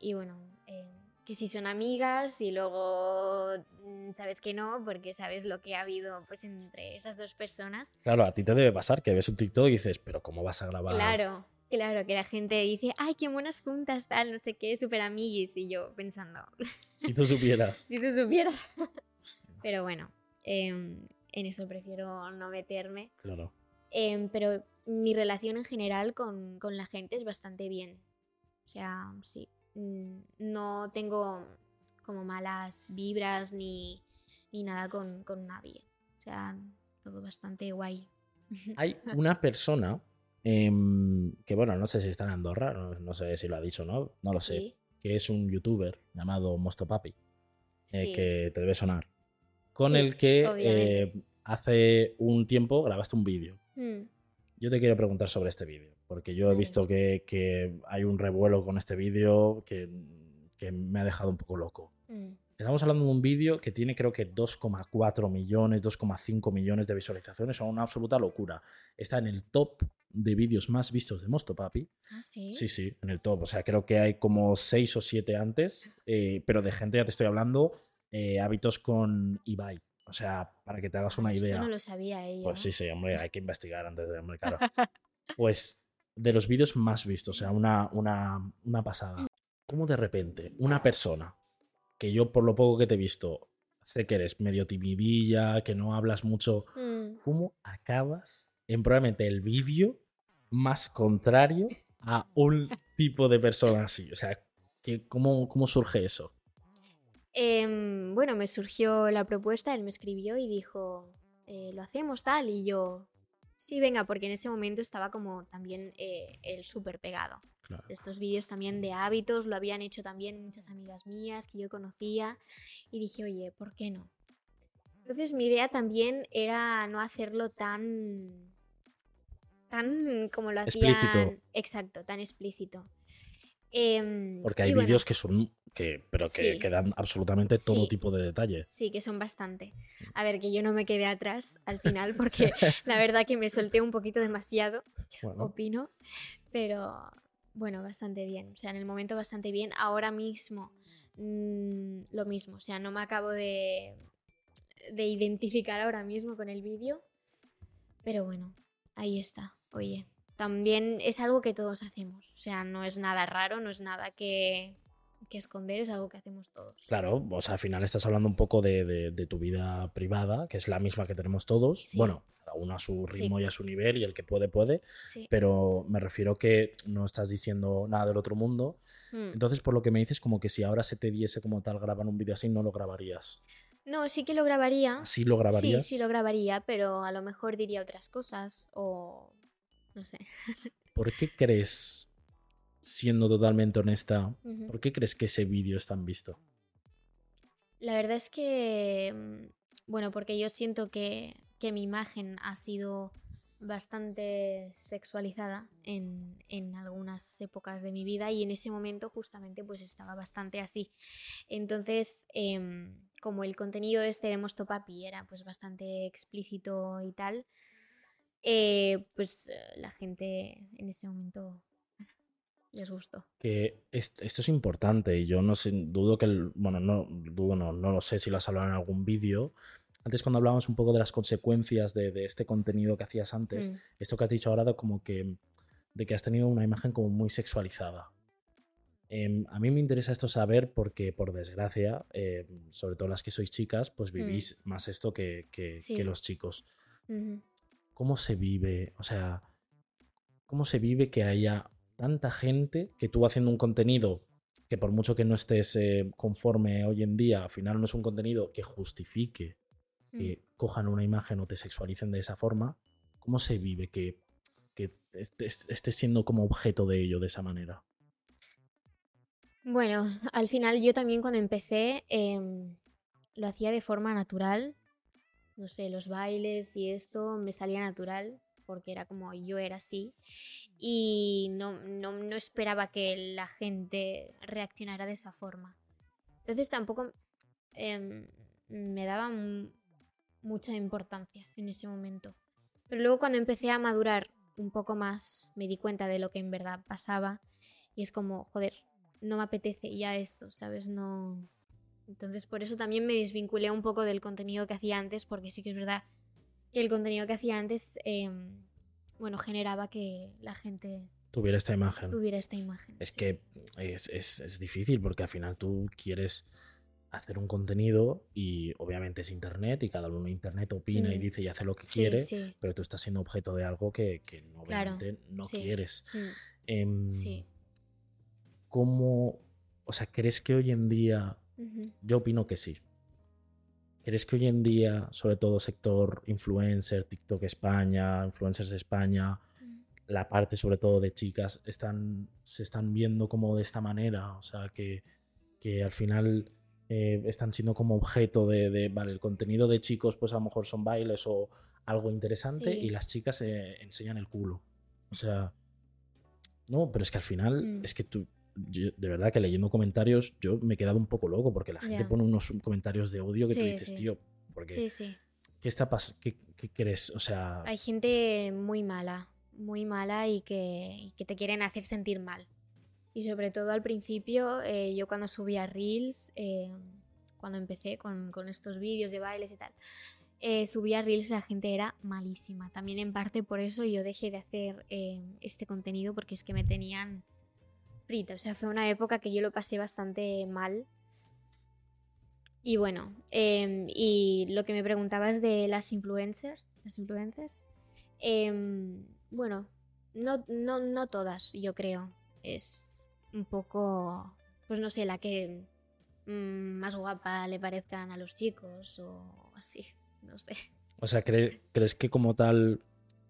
[SPEAKER 4] y bueno, em, que si son amigas y luego mm, sabes que no, porque sabes lo que ha habido pues entre esas dos personas.
[SPEAKER 1] Claro, a ti te debe pasar que ves un TikTok y dices, pero ¿cómo vas a grabar?
[SPEAKER 4] Claro, claro, que la gente dice, ay, qué buenas juntas, tal, no sé qué, súper amiguis, y yo pensando,
[SPEAKER 1] Si tú supieras.
[SPEAKER 4] si tú supieras. Pero bueno, em, en eso prefiero no meterme.
[SPEAKER 1] Claro.
[SPEAKER 4] Em, pero mi relación en general con, con la gente es bastante bien. O sea, sí. mm, No tengo como malas vibras ni, ni nada con, con nadie. O sea, todo bastante guay.
[SPEAKER 1] Hay una persona em, que, bueno, no sé si está en Andorra, no, no sé si lo ha dicho o no, no lo sé,
[SPEAKER 4] Sí,
[SPEAKER 1] que es un youtuber llamado Mosto Papi, eh,
[SPEAKER 4] sí.
[SPEAKER 1] que te debe sonar, con
[SPEAKER 4] Sí,
[SPEAKER 1] el que eh, hace un tiempo grabaste un vídeo.
[SPEAKER 4] Mm,
[SPEAKER 1] Yo te quiero preguntar sobre este vídeo, porque yo he visto que, que hay un revuelo con este vídeo que, que me ha dejado un poco loco.
[SPEAKER 4] mm,
[SPEAKER 1] Estamos hablando de un vídeo que tiene creo que 2,4 millones, 2,5 millones de visualizaciones, son una absoluta locura. Está en el top de vídeos más vistos de Mosto Papi.
[SPEAKER 4] ¿Ah, sí?
[SPEAKER 1] Sí, sí, en el top. O sea, creo que hay como 6 o 7 antes, eh, pero de gente, ya te estoy hablando, eh, hábitos con Ibai. O sea, para que te hagas una
[SPEAKER 4] esto
[SPEAKER 1] idea.
[SPEAKER 4] no lo sabía ella.
[SPEAKER 1] Pues sí, sí, hombre, hay que investigar antes de hombre, claro. Pues de los vídeos más vistos, o sea, una, una, una pasada. ¿Cómo de repente una persona que yo por lo poco que te he visto sé que eres medio timidilla, que no hablas mucho,
[SPEAKER 4] Mm,
[SPEAKER 1] ¿cómo acabas en probablemente el vídeo más contrario a un tipo de persona así? O sea, que, ¿cómo, ¿cómo surge eso?
[SPEAKER 4] Em, bueno, me surgió la propuesta, él me escribió y dijo, eh, lo hacemos tal, y yo, sí, venga, porque en ese momento estaba como también eh, el súper pegado.
[SPEAKER 1] Claro.
[SPEAKER 4] Estos vídeos también de hábitos lo habían hecho también muchas amigas mías que yo conocía y dije, oye, ¿por qué no? Entonces mi idea también era no hacerlo tan... tan como lo hacían...
[SPEAKER 1] Explícito.
[SPEAKER 4] Exacto, tan explícito. Em,
[SPEAKER 1] Porque hay
[SPEAKER 4] bueno,
[SPEAKER 1] vídeos que son, que, pero que,
[SPEAKER 4] Sí.
[SPEAKER 1] que dan absolutamente todo
[SPEAKER 4] Sí.
[SPEAKER 1] tipo de detalles.
[SPEAKER 4] Sí, que son bastante. A ver, que yo no me quedé atrás al final porque la verdad que me solté un poquito demasiado,
[SPEAKER 1] Bueno,
[SPEAKER 4] opino, pero bueno, bastante bien. O sea, en el momento bastante bien. Ahora mismo mm, lo mismo. O sea, no me acabo de, de identificar ahora mismo con el vídeo, pero bueno, ahí está. Oye, también es algo que todos hacemos. O sea, no es nada raro, no es nada que, que esconder, es algo que hacemos todos.
[SPEAKER 1] Claro, o sea, al final estás hablando un poco de, de- de tu vida privada, que es la misma que tenemos todos.
[SPEAKER 4] Sí.
[SPEAKER 1] Bueno, cada uno a su
[SPEAKER 4] Sí.
[SPEAKER 1] ritmo y a su nivel, y el que puede, puede.
[SPEAKER 4] Sí.
[SPEAKER 1] Pero me refiero que no estás diciendo nada del otro mundo.
[SPEAKER 4] Mm.
[SPEAKER 1] Entonces, por lo que me dices, como que si ahora se te diese como tal grabar un vídeo así, no lo grabarías.
[SPEAKER 4] No, sí que lo grabaría.
[SPEAKER 1] ¿Así lo grabarías?
[SPEAKER 4] Sí, sí lo grabaría, pero a lo mejor diría otras cosas o no sé.
[SPEAKER 1] ¿Por qué crees, siendo totalmente honesta, por qué crees que ese vídeo es tan visto?
[SPEAKER 4] La verdad es que, mm, bueno, porque yo siento que, que mi imagen ha sido bastante sexualizada en, en algunas épocas de mi vida y en ese momento justamente pues estaba bastante así. Entonces, em, como el contenido este de Mosto Papi era pues bastante explícito y tal, eh, pues eh, la gente en ese momento les gustó.
[SPEAKER 1] que est- esto es importante y yo no sé, dudo que, el- bueno, no, dudo no, no lo sé si lo has hablado en algún vídeo, antes cuando hablábamos un poco de las consecuencias de, de este contenido que hacías antes,
[SPEAKER 4] Mm.
[SPEAKER 1] esto que has dicho ahora de como que, de que has tenido una imagen como muy sexualizada. Em, a mí me interesa esto saber porque, por desgracia, em, sobre todo las que sois chicas, pues vivís más esto que, que-
[SPEAKER 4] Mm. Sí.
[SPEAKER 1] que los chicos. ¿Cómo se vive? O sea, ¿cómo se vive que haya tanta gente que tú haciendo un contenido que por mucho que no estés eh, conforme hoy en día, al final no es un contenido que justifique que
[SPEAKER 4] Mm.
[SPEAKER 1] cojan una imagen o te sexualicen de esa forma, ¿cómo se vive que, que estés, estés siendo como objeto de ello de esa manera?
[SPEAKER 4] Bueno, al final yo también cuando empecé em, lo hacía de forma natural. No sé, los bailes y esto me salía natural porque era como yo era así. Y no, no, no esperaba que la gente reaccionara de esa forma. Entonces tampoco em, me daba mu- mucha importancia en ese momento. Pero luego cuando empecé a madurar un poco más, me di cuenta de lo que en verdad pasaba. Y es como, joder, no me apetece ya esto, ¿sabes? No. Entonces, por eso también me desvinculé un poco del contenido que hacía antes, porque sí que es verdad que el contenido que hacía antes, em, bueno, generaba que la gente
[SPEAKER 1] Tuviera esta imagen.
[SPEAKER 4] tuviera esta imagen.
[SPEAKER 1] Es
[SPEAKER 4] sí.
[SPEAKER 1] que es, es- es difícil porque al final tú quieres hacer un contenido y obviamente es internet y cada uno en internet opina y
[SPEAKER 4] Mm.
[SPEAKER 1] dice y hace lo que
[SPEAKER 4] Sí,
[SPEAKER 1] quiere,
[SPEAKER 4] sí.
[SPEAKER 1] pero tú estás siendo objeto de algo que, que
[SPEAKER 4] Claro,
[SPEAKER 1] obviamente no quieres.
[SPEAKER 4] Mm,
[SPEAKER 1] Em,
[SPEAKER 4] sí.
[SPEAKER 1] ¿Cómo, o sea, crees que hoy en día, yo opino que sí, ¿crees que hoy en día, sobre todo sector influencer, TikTok España, influencers de España, la parte sobre todo de chicas están, se están viendo como de esta manera, o sea, que, que al final eh, están siendo como objeto de, de, vale, el contenido de chicos pues a lo mejor son bailes o algo interesante
[SPEAKER 4] Sí.
[SPEAKER 1] y las chicas eh, enseñan el culo. O sea, no, pero es que al final
[SPEAKER 4] Mm.
[SPEAKER 1] es que tú, yo- de verdad que leyendo comentarios yo me he quedado un poco loco porque la gente pone unos comentarios de odio que tú
[SPEAKER 4] Sí,
[SPEAKER 1] dices,
[SPEAKER 4] sí.
[SPEAKER 1] tío, porque
[SPEAKER 4] Sí, sí.
[SPEAKER 1] ¿qué está pasando? ¿Qué, qué crees? O sea,
[SPEAKER 4] Hay gente muy mala, muy mala y que, y que te quieren hacer sentir mal. Y sobre todo al principio, eh, yo cuando subía Reels, eh, cuando empecé con, con estos vídeos de bailes y tal, eh, subía Reels la gente era malísima. También en parte por eso yo dejé de hacer eh, este contenido porque es que me tenían frita. O sea, fue una época que yo lo pasé bastante mal. Y bueno, em, y lo que me preguntabas de las influencers, las influencers, em, bueno, no, no, no todas, yo creo. Es un poco, pues no sé, la que mm, más guapa le parezcan a los chicos o así, no sé.
[SPEAKER 1] O sea, ¿cre- ¿crees que como tal,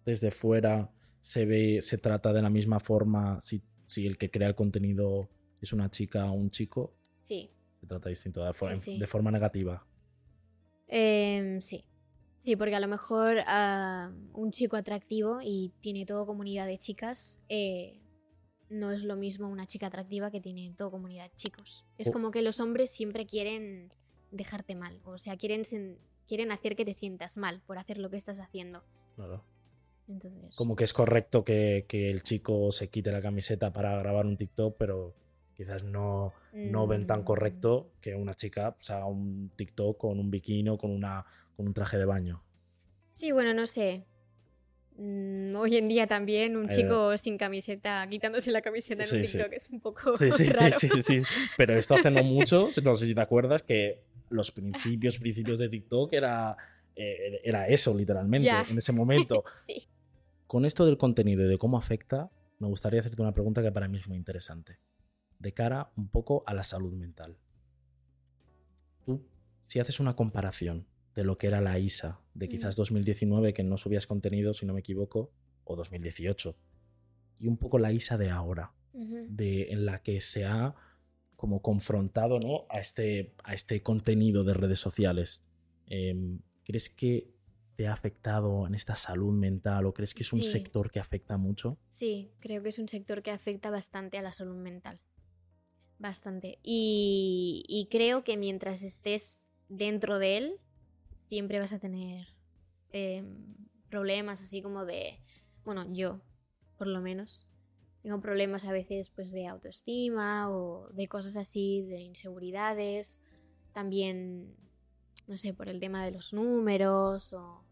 [SPEAKER 1] desde fuera, se ve, se trata de la misma forma si, si el que crea el contenido es una chica o un chico?
[SPEAKER 4] Sí,
[SPEAKER 1] Se trata distinto, de, for-
[SPEAKER 4] Sí, sí.
[SPEAKER 1] de forma negativa.
[SPEAKER 4] Em, sí. Sí, porque a lo mejor ah, un chico atractivo y tiene todo comunidad de chicas, eh, no es lo mismo una chica atractiva que tiene todo comunidad de chicos. Es como que los hombres siempre quieren dejarte mal, o sea, quieren, quieren hacer que te sientas mal por hacer lo que estás haciendo.
[SPEAKER 1] Claro.
[SPEAKER 4] Entonces,
[SPEAKER 1] Como que es correcto que, que el chico se quite la camiseta para grabar un TikTok, pero quizás no, no ven tan
[SPEAKER 4] mm,
[SPEAKER 1] correcto que una chica haga un TikTok con un bikini o con, una, con un traje de baño.
[SPEAKER 4] Sí, bueno, no sé. Mm, hoy en día también un chico sin camiseta, quitándose la camiseta en un
[SPEAKER 1] sí, sí.
[SPEAKER 4] TikTok es un poco
[SPEAKER 1] Sí, sí, sí,
[SPEAKER 4] raro.
[SPEAKER 1] sí, sí. Pero esto hace no mucho, no sé si te acuerdas, que los principios, principios de TikTok era, eh, era eso, literalmente, en ese momento.
[SPEAKER 4] Sí.
[SPEAKER 1] Con esto del contenido y de cómo afecta, me gustaría hacerte una pregunta que para mí es muy interesante. De cara un poco a la salud mental. Tú, si haces una comparación de lo que era la ISA de quizás 2019, que no subías contenido, si no me equivoco, o 2018, y un poco la ISA de ahora, de, en la que se ha como confrontado ¿no? a, este, a este contenido de redes sociales. Em, ¿Crees que te ha afectado en esta salud mental o crees que es un
[SPEAKER 4] Sí.
[SPEAKER 1] sector que afecta mucho?
[SPEAKER 4] Sí, creo que es un sector que afecta bastante a la salud mental. Bastante. Y, y creo que mientras estés dentro de él, siempre vas a tener em, problemas así como de, bueno, yo, por lo menos, tengo problemas a veces pues de autoestima o de cosas así, de inseguridades. También no sé, por el tema de los números o...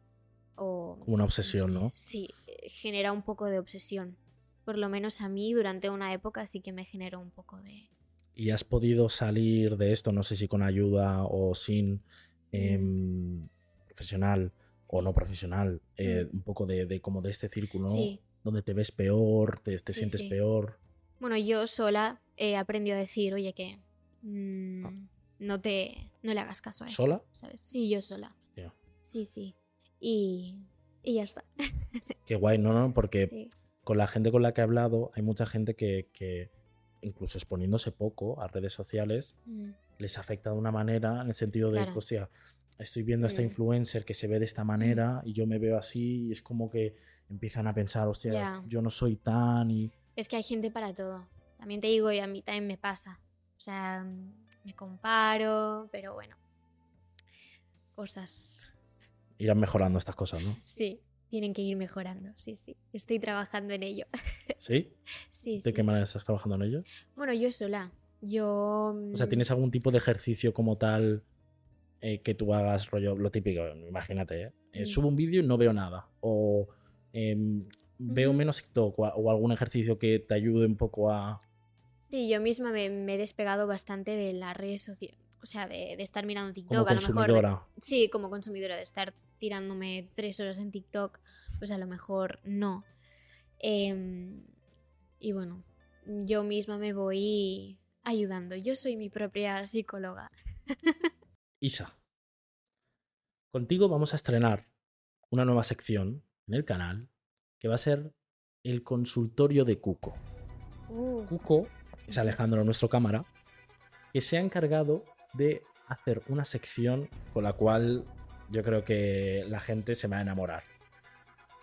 [SPEAKER 4] o
[SPEAKER 1] Como una obsesión,
[SPEAKER 4] sé,
[SPEAKER 1] ¿no?
[SPEAKER 4] Sí, eh, genera un poco de obsesión. Por lo menos a mí durante una época sí que me generó un poco de...
[SPEAKER 1] ¿Y has podido salir de esto, no sé si con ayuda o sin em, profesional o no profesional, eh, un poco de, de como de este círculo.
[SPEAKER 4] Sí.
[SPEAKER 1] donde te ves peor, te, te
[SPEAKER 4] Sí,
[SPEAKER 1] sientes
[SPEAKER 4] sí.
[SPEAKER 1] peor?
[SPEAKER 4] Bueno, yo sola he aprendido a decir, oye, que mm,
[SPEAKER 1] Ah.
[SPEAKER 4] No te no le hagas caso a esto,
[SPEAKER 1] ¿Sola?
[SPEAKER 4] ¿sabes? Sí, yo sola.
[SPEAKER 1] Hostia,
[SPEAKER 4] Sí, sí. Y, y ya está.
[SPEAKER 1] Qué guay, ¿no? no porque
[SPEAKER 4] Sí.
[SPEAKER 1] con la gente con la que he hablado, hay mucha gente que, que incluso exponiéndose poco a redes sociales,
[SPEAKER 4] Mm,
[SPEAKER 1] les afecta de una manera en el sentido de,
[SPEAKER 4] Claro.
[SPEAKER 1] hostia, estoy viendo a esta
[SPEAKER 4] Mm.
[SPEAKER 1] influencer que se ve de esta manera y yo me veo así y es como que empiezan a pensar, hostia,
[SPEAKER 4] Ya.
[SPEAKER 1] yo no soy tan y...
[SPEAKER 4] Es que hay gente para todo. También te digo, y a mí también me pasa. O sea, mm, me comparo, pero bueno. Cosas.
[SPEAKER 1] irán mejorando estas cosas, ¿no?
[SPEAKER 4] Sí, tienen que ir mejorando. Sí, sí. Estoy trabajando en ello.
[SPEAKER 1] ¿Sí?
[SPEAKER 4] Sí,
[SPEAKER 1] ¿De
[SPEAKER 4] sí.
[SPEAKER 1] qué manera estás trabajando en ello?
[SPEAKER 4] Bueno, yo sola. Yo.
[SPEAKER 1] O sea,
[SPEAKER 4] mm,
[SPEAKER 1] ¿tienes algún tipo de ejercicio como tal eh, que tú hagas rollo, lo típico, imagínate, ¿eh? Eh,
[SPEAKER 4] Mm.
[SPEAKER 1] subo un vídeo y no veo nada? O em, veo menos TikTok o algún ejercicio que te ayude un poco a...
[SPEAKER 4] Sí, yo misma me, me he despegado bastante de las redes sociales. O sea, de, de estar mirando TikTok.
[SPEAKER 1] como
[SPEAKER 4] a lo mejor de-
[SPEAKER 1] consumidora.
[SPEAKER 4] Sí, como consumidora, de estar tirándome tres horas en TikTok, pues a lo mejor no. Em, y bueno, yo misma me voy ayudando. Yo soy mi propia psicóloga.
[SPEAKER 1] Isa, contigo vamos a estrenar una nueva sección en el canal que va a ser el consultorio de Cuco.
[SPEAKER 4] Uh,
[SPEAKER 1] Cuco es Alejandro, nuestro cámara, que se ha encargado de hacer una sección con la cual yo creo que la gente se va a enamorar.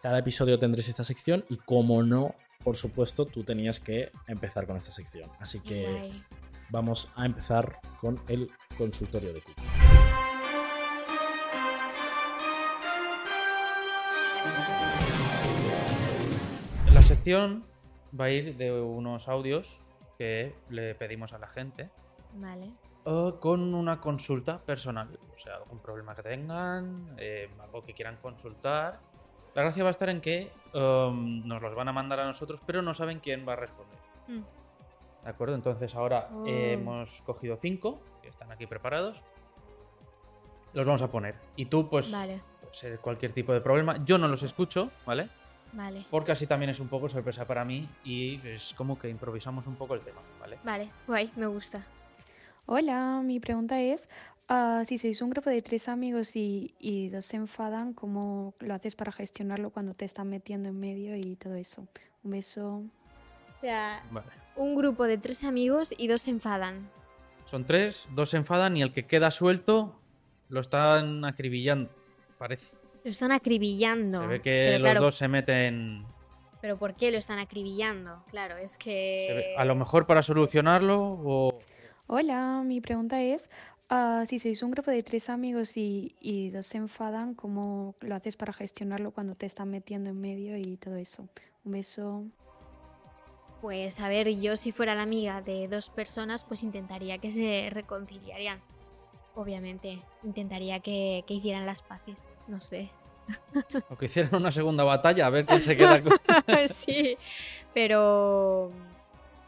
[SPEAKER 1] Cada episodio tendréis esta sección y como no, por supuesto, tú tenías que empezar con esta sección. Así que
[SPEAKER 4] guay.
[SPEAKER 1] vamos a empezar con el consultorio de Cuco.
[SPEAKER 3] La sección va a ir de unos audios que le pedimos a la gente
[SPEAKER 4] Vale.
[SPEAKER 3] eh, con una consulta personal. O sea, algún problema que tengan, eh, algo que quieran consultar. La gracia va a estar en que um, nos los van a mandar a nosotros, pero no saben quién va a responder.
[SPEAKER 4] Mm,
[SPEAKER 3] ¿De acuerdo? Entonces ahora
[SPEAKER 4] Oh.
[SPEAKER 3] eh, hemos cogido cinco que están aquí preparados. Los vamos a poner. Y tú, pues,
[SPEAKER 4] Vale,
[SPEAKER 3] puede ser cualquier tipo de problema. Yo no los escucho, ¿vale?
[SPEAKER 4] Vale.
[SPEAKER 3] Porque así también es un poco sorpresa para mí y es como que improvisamos un poco el tema, ¿vale?
[SPEAKER 4] Vale, guay, me gusta.
[SPEAKER 5] Hola, mi pregunta es, ah, si sois un grupo de tres amigos y, y dos se enfadan, ¿cómo lo haces para gestionarlo cuando te están metiendo en medio y todo eso? Un beso.
[SPEAKER 4] O sea,
[SPEAKER 3] Vale.
[SPEAKER 4] un grupo de tres amigos y dos se enfadan.
[SPEAKER 3] Son tres, dos se enfadan y el que queda suelto lo están acribillando, parece.
[SPEAKER 4] Lo están acribillando.
[SPEAKER 3] Se ve que
[SPEAKER 4] Pero
[SPEAKER 3] los
[SPEAKER 4] claro,
[SPEAKER 3] dos se meten...
[SPEAKER 4] Pero ¿por qué lo están acribillando? Claro, es que...
[SPEAKER 3] a lo mejor para solucionarlo o...
[SPEAKER 5] Hola, mi pregunta es, ah, si sois un grupo de tres amigos y, y dos se enfadan, ¿cómo lo haces para gestionarlo cuando te están metiendo en medio y todo eso? Un beso.
[SPEAKER 4] Pues a ver, yo si fuera la amiga de dos personas, pues intentaría que se reconciliarían. Obviamente, intentaría que, que hicieran las paces. No sé.
[SPEAKER 3] o que hicieran una segunda batalla a ver quién se queda con...
[SPEAKER 4] sí, pero...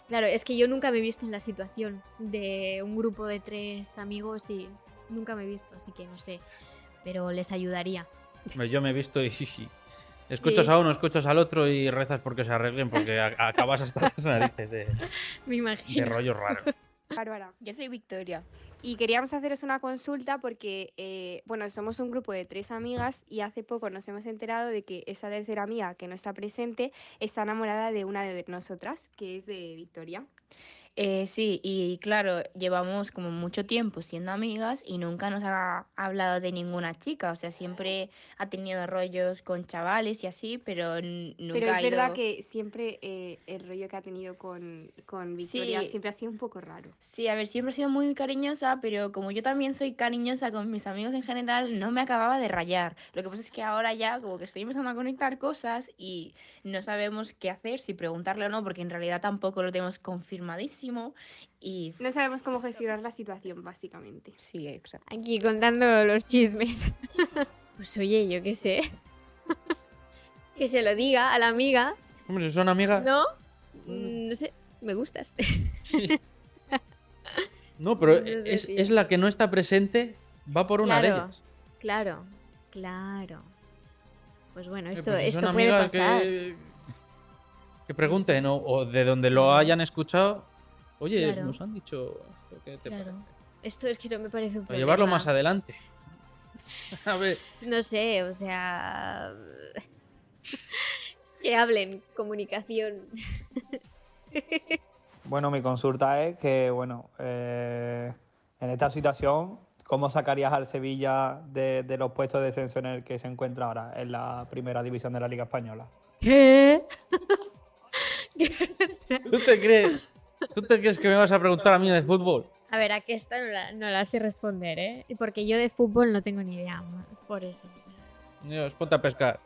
[SPEAKER 4] Claro, es que yo nunca me he visto en la situación de un grupo de tres amigos y nunca me he visto, así que no sé. Pero les ayudaría.
[SPEAKER 3] Yo me he visto y sí, sí. Escuchas
[SPEAKER 4] Sí.
[SPEAKER 3] a uno, escuchas al otro y rezas porque se arreglen porque acabas hasta las narices de,
[SPEAKER 4] Me
[SPEAKER 3] de
[SPEAKER 4] imagino.
[SPEAKER 3] rollo raro.
[SPEAKER 7] Bárbara, yo soy Victoria. Y queríamos haceros una consulta porque, eh, bueno, somos un grupo de tres amigas y hace poco nos hemos enterado de que esa tercera amiga que no está presente está enamorada de una de nosotras, que es de Victoria.
[SPEAKER 8] Eh, sí, y claro, llevamos como mucho tiempo siendo amigas y nunca nos ha hablado de ninguna chica, o sea, siempre ha tenido rollos con chavales y así, pero nunca
[SPEAKER 7] Pero
[SPEAKER 8] ha
[SPEAKER 7] es verdad que siempre eh, el rollo que ha tenido con, con Victoria
[SPEAKER 8] Sí.
[SPEAKER 7] siempre ha sido un poco raro.
[SPEAKER 8] Sí, a ver, siempre he sido muy cariñosa, pero como yo también soy cariñosa con mis amigos en general, no me acababa de rayar. Lo que pasa es que ahora ya como que estoy empezando a conectar cosas y no sabemos qué hacer, si preguntarle o no, porque en realidad tampoco lo tenemos confirmadísimo. Muchísimo y
[SPEAKER 7] No sabemos cómo gestionar la situación, básicamente.
[SPEAKER 8] sí, exacto.
[SPEAKER 4] Aquí contando los chismes. pues oye, yo qué sé. que se lo diga a la amiga,
[SPEAKER 3] Hombre, si son amigas.
[SPEAKER 4] ¿no? Mm, No sé, me gustas.
[SPEAKER 3] Sí. No, pero
[SPEAKER 4] No sé,
[SPEAKER 3] es, es la que no está presente, va por una de
[SPEAKER 4] Claro.
[SPEAKER 3] ellas.
[SPEAKER 4] claro, claro. Pues bueno,
[SPEAKER 3] Eh,
[SPEAKER 4] esto,
[SPEAKER 3] pues si
[SPEAKER 4] esto puede pasar.
[SPEAKER 3] Que, que pregunten, o, o de donde lo hayan escuchado. Oye,
[SPEAKER 4] Claro.
[SPEAKER 3] nos han dicho esto, ¿qué te
[SPEAKER 4] Claro.
[SPEAKER 3] parece?
[SPEAKER 4] Esto es que no me parece un problema.
[SPEAKER 3] llevarlo más adelante. A ver,
[SPEAKER 4] No sé, o sea... que hablen, comunicación.
[SPEAKER 9] Bueno, mi consulta es que, bueno, eh, en esta situación, ¿cómo sacarías al Sevilla de, de los puestos de descenso en el que se encuentra ahora, en la primera división de la Liga Española?
[SPEAKER 4] ¿Qué?
[SPEAKER 3] ¿tú te crees? ¿Tú te crees que me vas a preguntar a mí de fútbol?
[SPEAKER 4] A ver, a que esta no la, no la sé responder, ¿eh? Porque yo de fútbol no tengo ni idea, por eso.
[SPEAKER 3] Dios, ponte a pescar.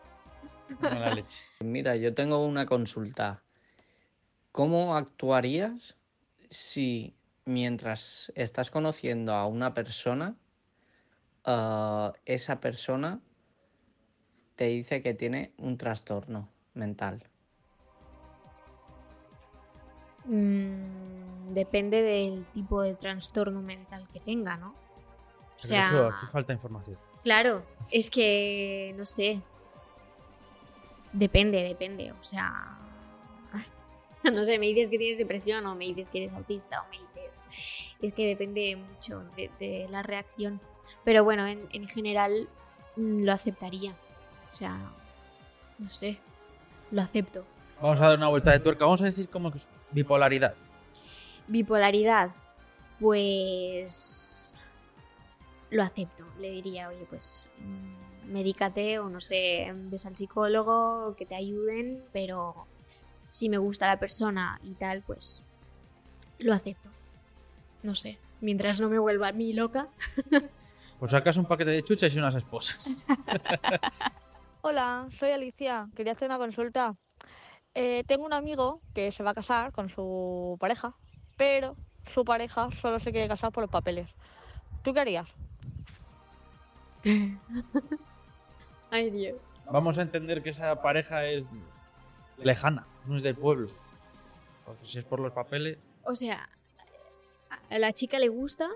[SPEAKER 3] Leche.
[SPEAKER 10] Mira, yo tengo una consulta. ¿Cómo actuarías si mientras estás conociendo a una persona, ah, esa persona te dice que tiene un trastorno mental?
[SPEAKER 4] Mm, depende del tipo de trastorno mental que tenga, ¿no? O
[SPEAKER 3] Pero
[SPEAKER 4] sea,
[SPEAKER 3] eso, aquí falta información.
[SPEAKER 4] claro, es que no sé. Depende, depende. O sea, no sé, me dices que tienes depresión o me dices que eres autista o me dices. Es que depende mucho de, de la reacción. Pero bueno, en, en general mm, lo aceptaría. O sea, no sé, lo acepto.
[SPEAKER 3] Vamos a dar una vuelta de tuerca. Vamos a decir es bipolaridad.
[SPEAKER 4] Bipolaridad, pues lo acepto. Le diría, oye, pues mm, medícate o no sé, ves al psicólogo, que te ayuden, pero si me gusta la persona y tal, pues lo acepto. No sé, mientras no me vuelva a mí loca.
[SPEAKER 3] Pues sacas un paquete de chuchas y unas esposas.
[SPEAKER 11] Hola, soy Alicia. Quería hacer una consulta. Eh, tengo un amigo que se va a casar con su pareja, pero su pareja solo se quiere casar por los papeles. ¿Tú qué harías?
[SPEAKER 4] Ay, Dios.
[SPEAKER 3] Vamos a entender que esa pareja es lejana, no es del pueblo. Porque si es por los papeles.
[SPEAKER 4] O sea, a la chica le gusta,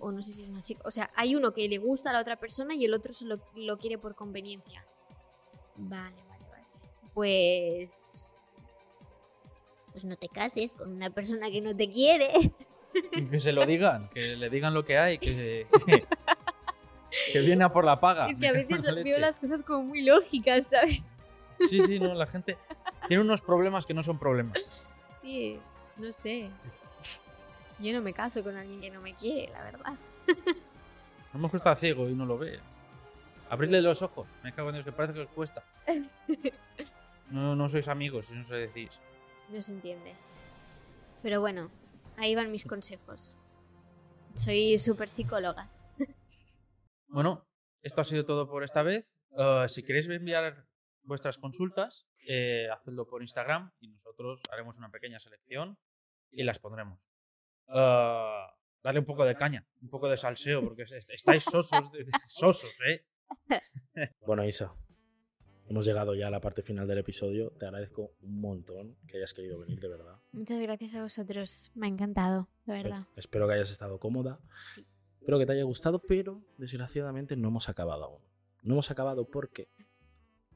[SPEAKER 4] o no sé si es una chica, o sea, hay uno que le gusta a la otra persona y el otro solo lo quiere por conveniencia. Vale, vale, vale. Pues... Pues no te cases con una persona que no te quiere.
[SPEAKER 3] Que se lo digan, que le digan lo que hay, que, que, que viene a por la paga.
[SPEAKER 4] es que a
[SPEAKER 3] me
[SPEAKER 4] veces
[SPEAKER 3] la
[SPEAKER 4] veo las cosas como muy lógicas, ¿sabes?
[SPEAKER 3] Sí, sí, no, la gente tiene unos problemas que no son problemas.
[SPEAKER 4] Sí, no sé. Yo no me caso con alguien que no me quiere, la verdad.
[SPEAKER 3] A lo mejor está ciego y no lo ve. Abrirle los ojos. Me cago en Dios, que parece que os cuesta. No, no sois amigos, si no se decís.
[SPEAKER 4] No se entiende. Pero bueno, ahí van mis consejos. Soy súper psicóloga.
[SPEAKER 3] Bueno, esto ha sido todo por esta vez. Eh, si queréis enviar vuestras consultas, eh, hacedlo por Instagram y nosotros haremos una pequeña selección y las pondremos. Eh, dale un poco de caña, un poco de salseo, porque es- estáis sosos, sosos, ¿eh?
[SPEAKER 1] Bueno, Isa, hemos llegado ya a la parte final del episodio. Te agradezco un montón que hayas querido venir, de verdad.
[SPEAKER 4] Muchas gracias a vosotros. Me ha encantado, de verdad.
[SPEAKER 1] Espero que hayas estado cómoda.
[SPEAKER 4] Sí.
[SPEAKER 1] Espero que te haya gustado, pero desgraciadamente no hemos acabado aún. No hemos acabado porque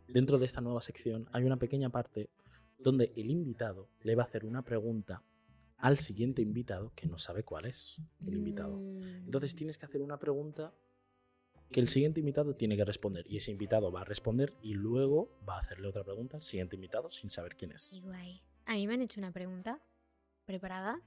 [SPEAKER 1] dentro de esta nueva sección hay una pequeña parte donde el invitado le va a hacer una pregunta al siguiente invitado que no sabe cuál es el invitado.
[SPEAKER 4] Mm,
[SPEAKER 1] Entonces tienes que hacer una pregunta que el siguiente invitado tiene que responder y ese invitado va a responder y luego va a hacerle otra pregunta al siguiente invitado sin saber quién es.
[SPEAKER 4] guay. A mí me han hecho una pregunta preparada.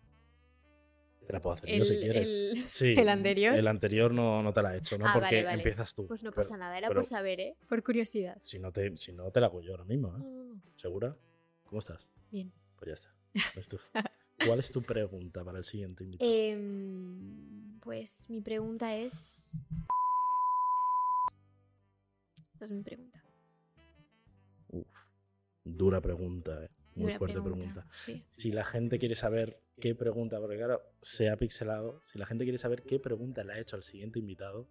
[SPEAKER 1] Te la puedo hacer yo si quieres.
[SPEAKER 4] el-
[SPEAKER 1] Sí,
[SPEAKER 4] el anterior.
[SPEAKER 1] El anterior no, no te la he hecho, ¿no?
[SPEAKER 4] Ah,
[SPEAKER 1] Porque
[SPEAKER 4] vale, vale.
[SPEAKER 1] empiezas tú.
[SPEAKER 4] Pues no
[SPEAKER 1] Pero-
[SPEAKER 4] pasa nada, era por saber, ¿eh? Por curiosidad.
[SPEAKER 1] Si no, te, si no, te la hago yo ahora mismo, ¿eh? ¿Segura? ¿Cómo estás?
[SPEAKER 4] Bien.
[SPEAKER 1] Pues ya está. Tú. ¿Cuál es tu pregunta para el siguiente invitado?
[SPEAKER 4] Em, pues mi pregunta es. Esa es mi pregunta.
[SPEAKER 1] Uf, dura pregunta, ¿eh? Muy fuerte pregunta.
[SPEAKER 4] Sí.
[SPEAKER 1] Si la gente quiere saber qué pregunta, porque claro, se ha pixelado, si la gente quiere saber qué pregunta le ha hecho al siguiente invitado,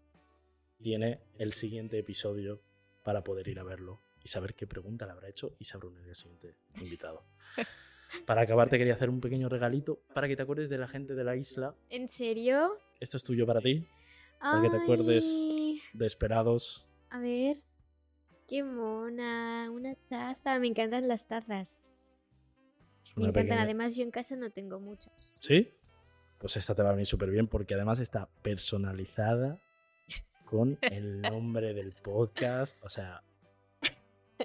[SPEAKER 1] tiene el siguiente episodio para poder ir a verlo y saber qué pregunta le habrá hecho Isa Brunner, el siguiente invitado. Para acabar, te quería hacer un pequeño regalito para que te acuerdes de la gente de la isla.
[SPEAKER 4] ¿En serio?
[SPEAKER 1] Esto es tuyo para ti, para que te acuerdes de esperados.
[SPEAKER 4] A ver. Qué mona. Una taza. Me encantan las tazas. Me encantan.
[SPEAKER 1] pequeña-
[SPEAKER 4] Además, yo en casa no tengo muchas.
[SPEAKER 1] ¿Sí? Pues esta te va a venir súper bien porque además está personalizada con el nombre del podcast. O sea,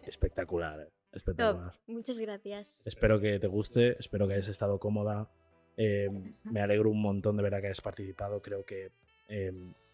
[SPEAKER 1] espectacular, ¿eh? espectacular.
[SPEAKER 4] Top. Muchas gracias.
[SPEAKER 1] Espero que te guste, espero que hayas estado cómoda. Eh, me alegro un montón de verdad que hayas participado. Creo que eh,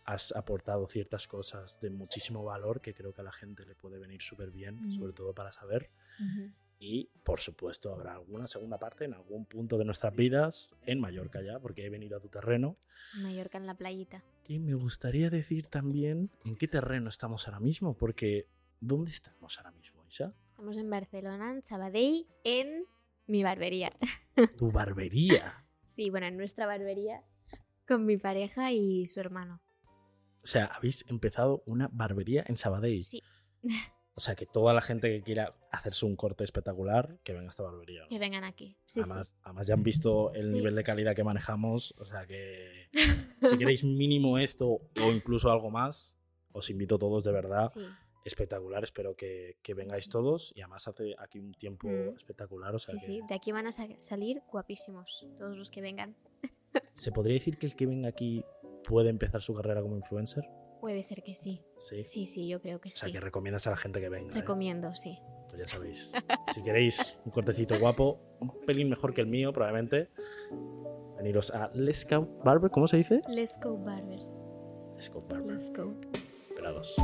[SPEAKER 1] has aportado ciertas cosas de muchísimo valor que creo que a la gente le puede venir súper bien,
[SPEAKER 4] Ujú.
[SPEAKER 1] sobre todo para saber.
[SPEAKER 4] Ujú.
[SPEAKER 1] Y por supuesto habrá alguna segunda parte en algún punto de nuestras vidas, en Mallorca ya, porque he venido a tu terreno.
[SPEAKER 4] Mallorca en la playita.
[SPEAKER 1] Y me gustaría decir también en qué terreno estamos ahora mismo, porque ¿dónde estamos ahora mismo, Isa?
[SPEAKER 4] Estamos en Barcelona, en Sabadell, en mi barbería.
[SPEAKER 1] Tu barbería.
[SPEAKER 4] Sí, bueno, en nuestra barbería con mi pareja y su hermano.
[SPEAKER 1] O sea, habéis empezado una barbería en Sabadell.
[SPEAKER 4] Sí.
[SPEAKER 1] O sea, que toda la gente que quiera hacerse un corte espectacular, que venga a esta barbería. ¿no?
[SPEAKER 4] Que vengan aquí. Sí,
[SPEAKER 1] además, además ya han visto el
[SPEAKER 4] Sí.
[SPEAKER 1] nivel de calidad que manejamos. O sea que si queréis mínimo esto o incluso algo más, os invito todos de verdad. Espectacular, espero que, que vengáis todos. Y además hace aquí un tiempo
[SPEAKER 4] Mm.
[SPEAKER 1] espectacular. O sea
[SPEAKER 4] Sí,
[SPEAKER 1] que
[SPEAKER 4] sí. De aquí van a sa- salir guapísimos todos los que vengan.
[SPEAKER 1] ¿Se podría decir que el que venga aquí puede empezar su carrera como influencer?
[SPEAKER 4] Puede ser que sí.
[SPEAKER 1] Sí.
[SPEAKER 4] Sí, sí, yo creo que
[SPEAKER 1] O sea,
[SPEAKER 4] sí.
[SPEAKER 1] que recomiendas a la gente que venga. ¿eh?
[SPEAKER 4] Recomiendo, sí.
[SPEAKER 1] Pues ya sabéis. Si queréis un cortecito guapo, un pelín mejor que el mío, probablemente, veniros a Let's Go Barber. ¿Cómo se dice?
[SPEAKER 4] Let's go, Barber.
[SPEAKER 1] Let's Go Barber.
[SPEAKER 4] Let's go.
[SPEAKER 1] Esperados.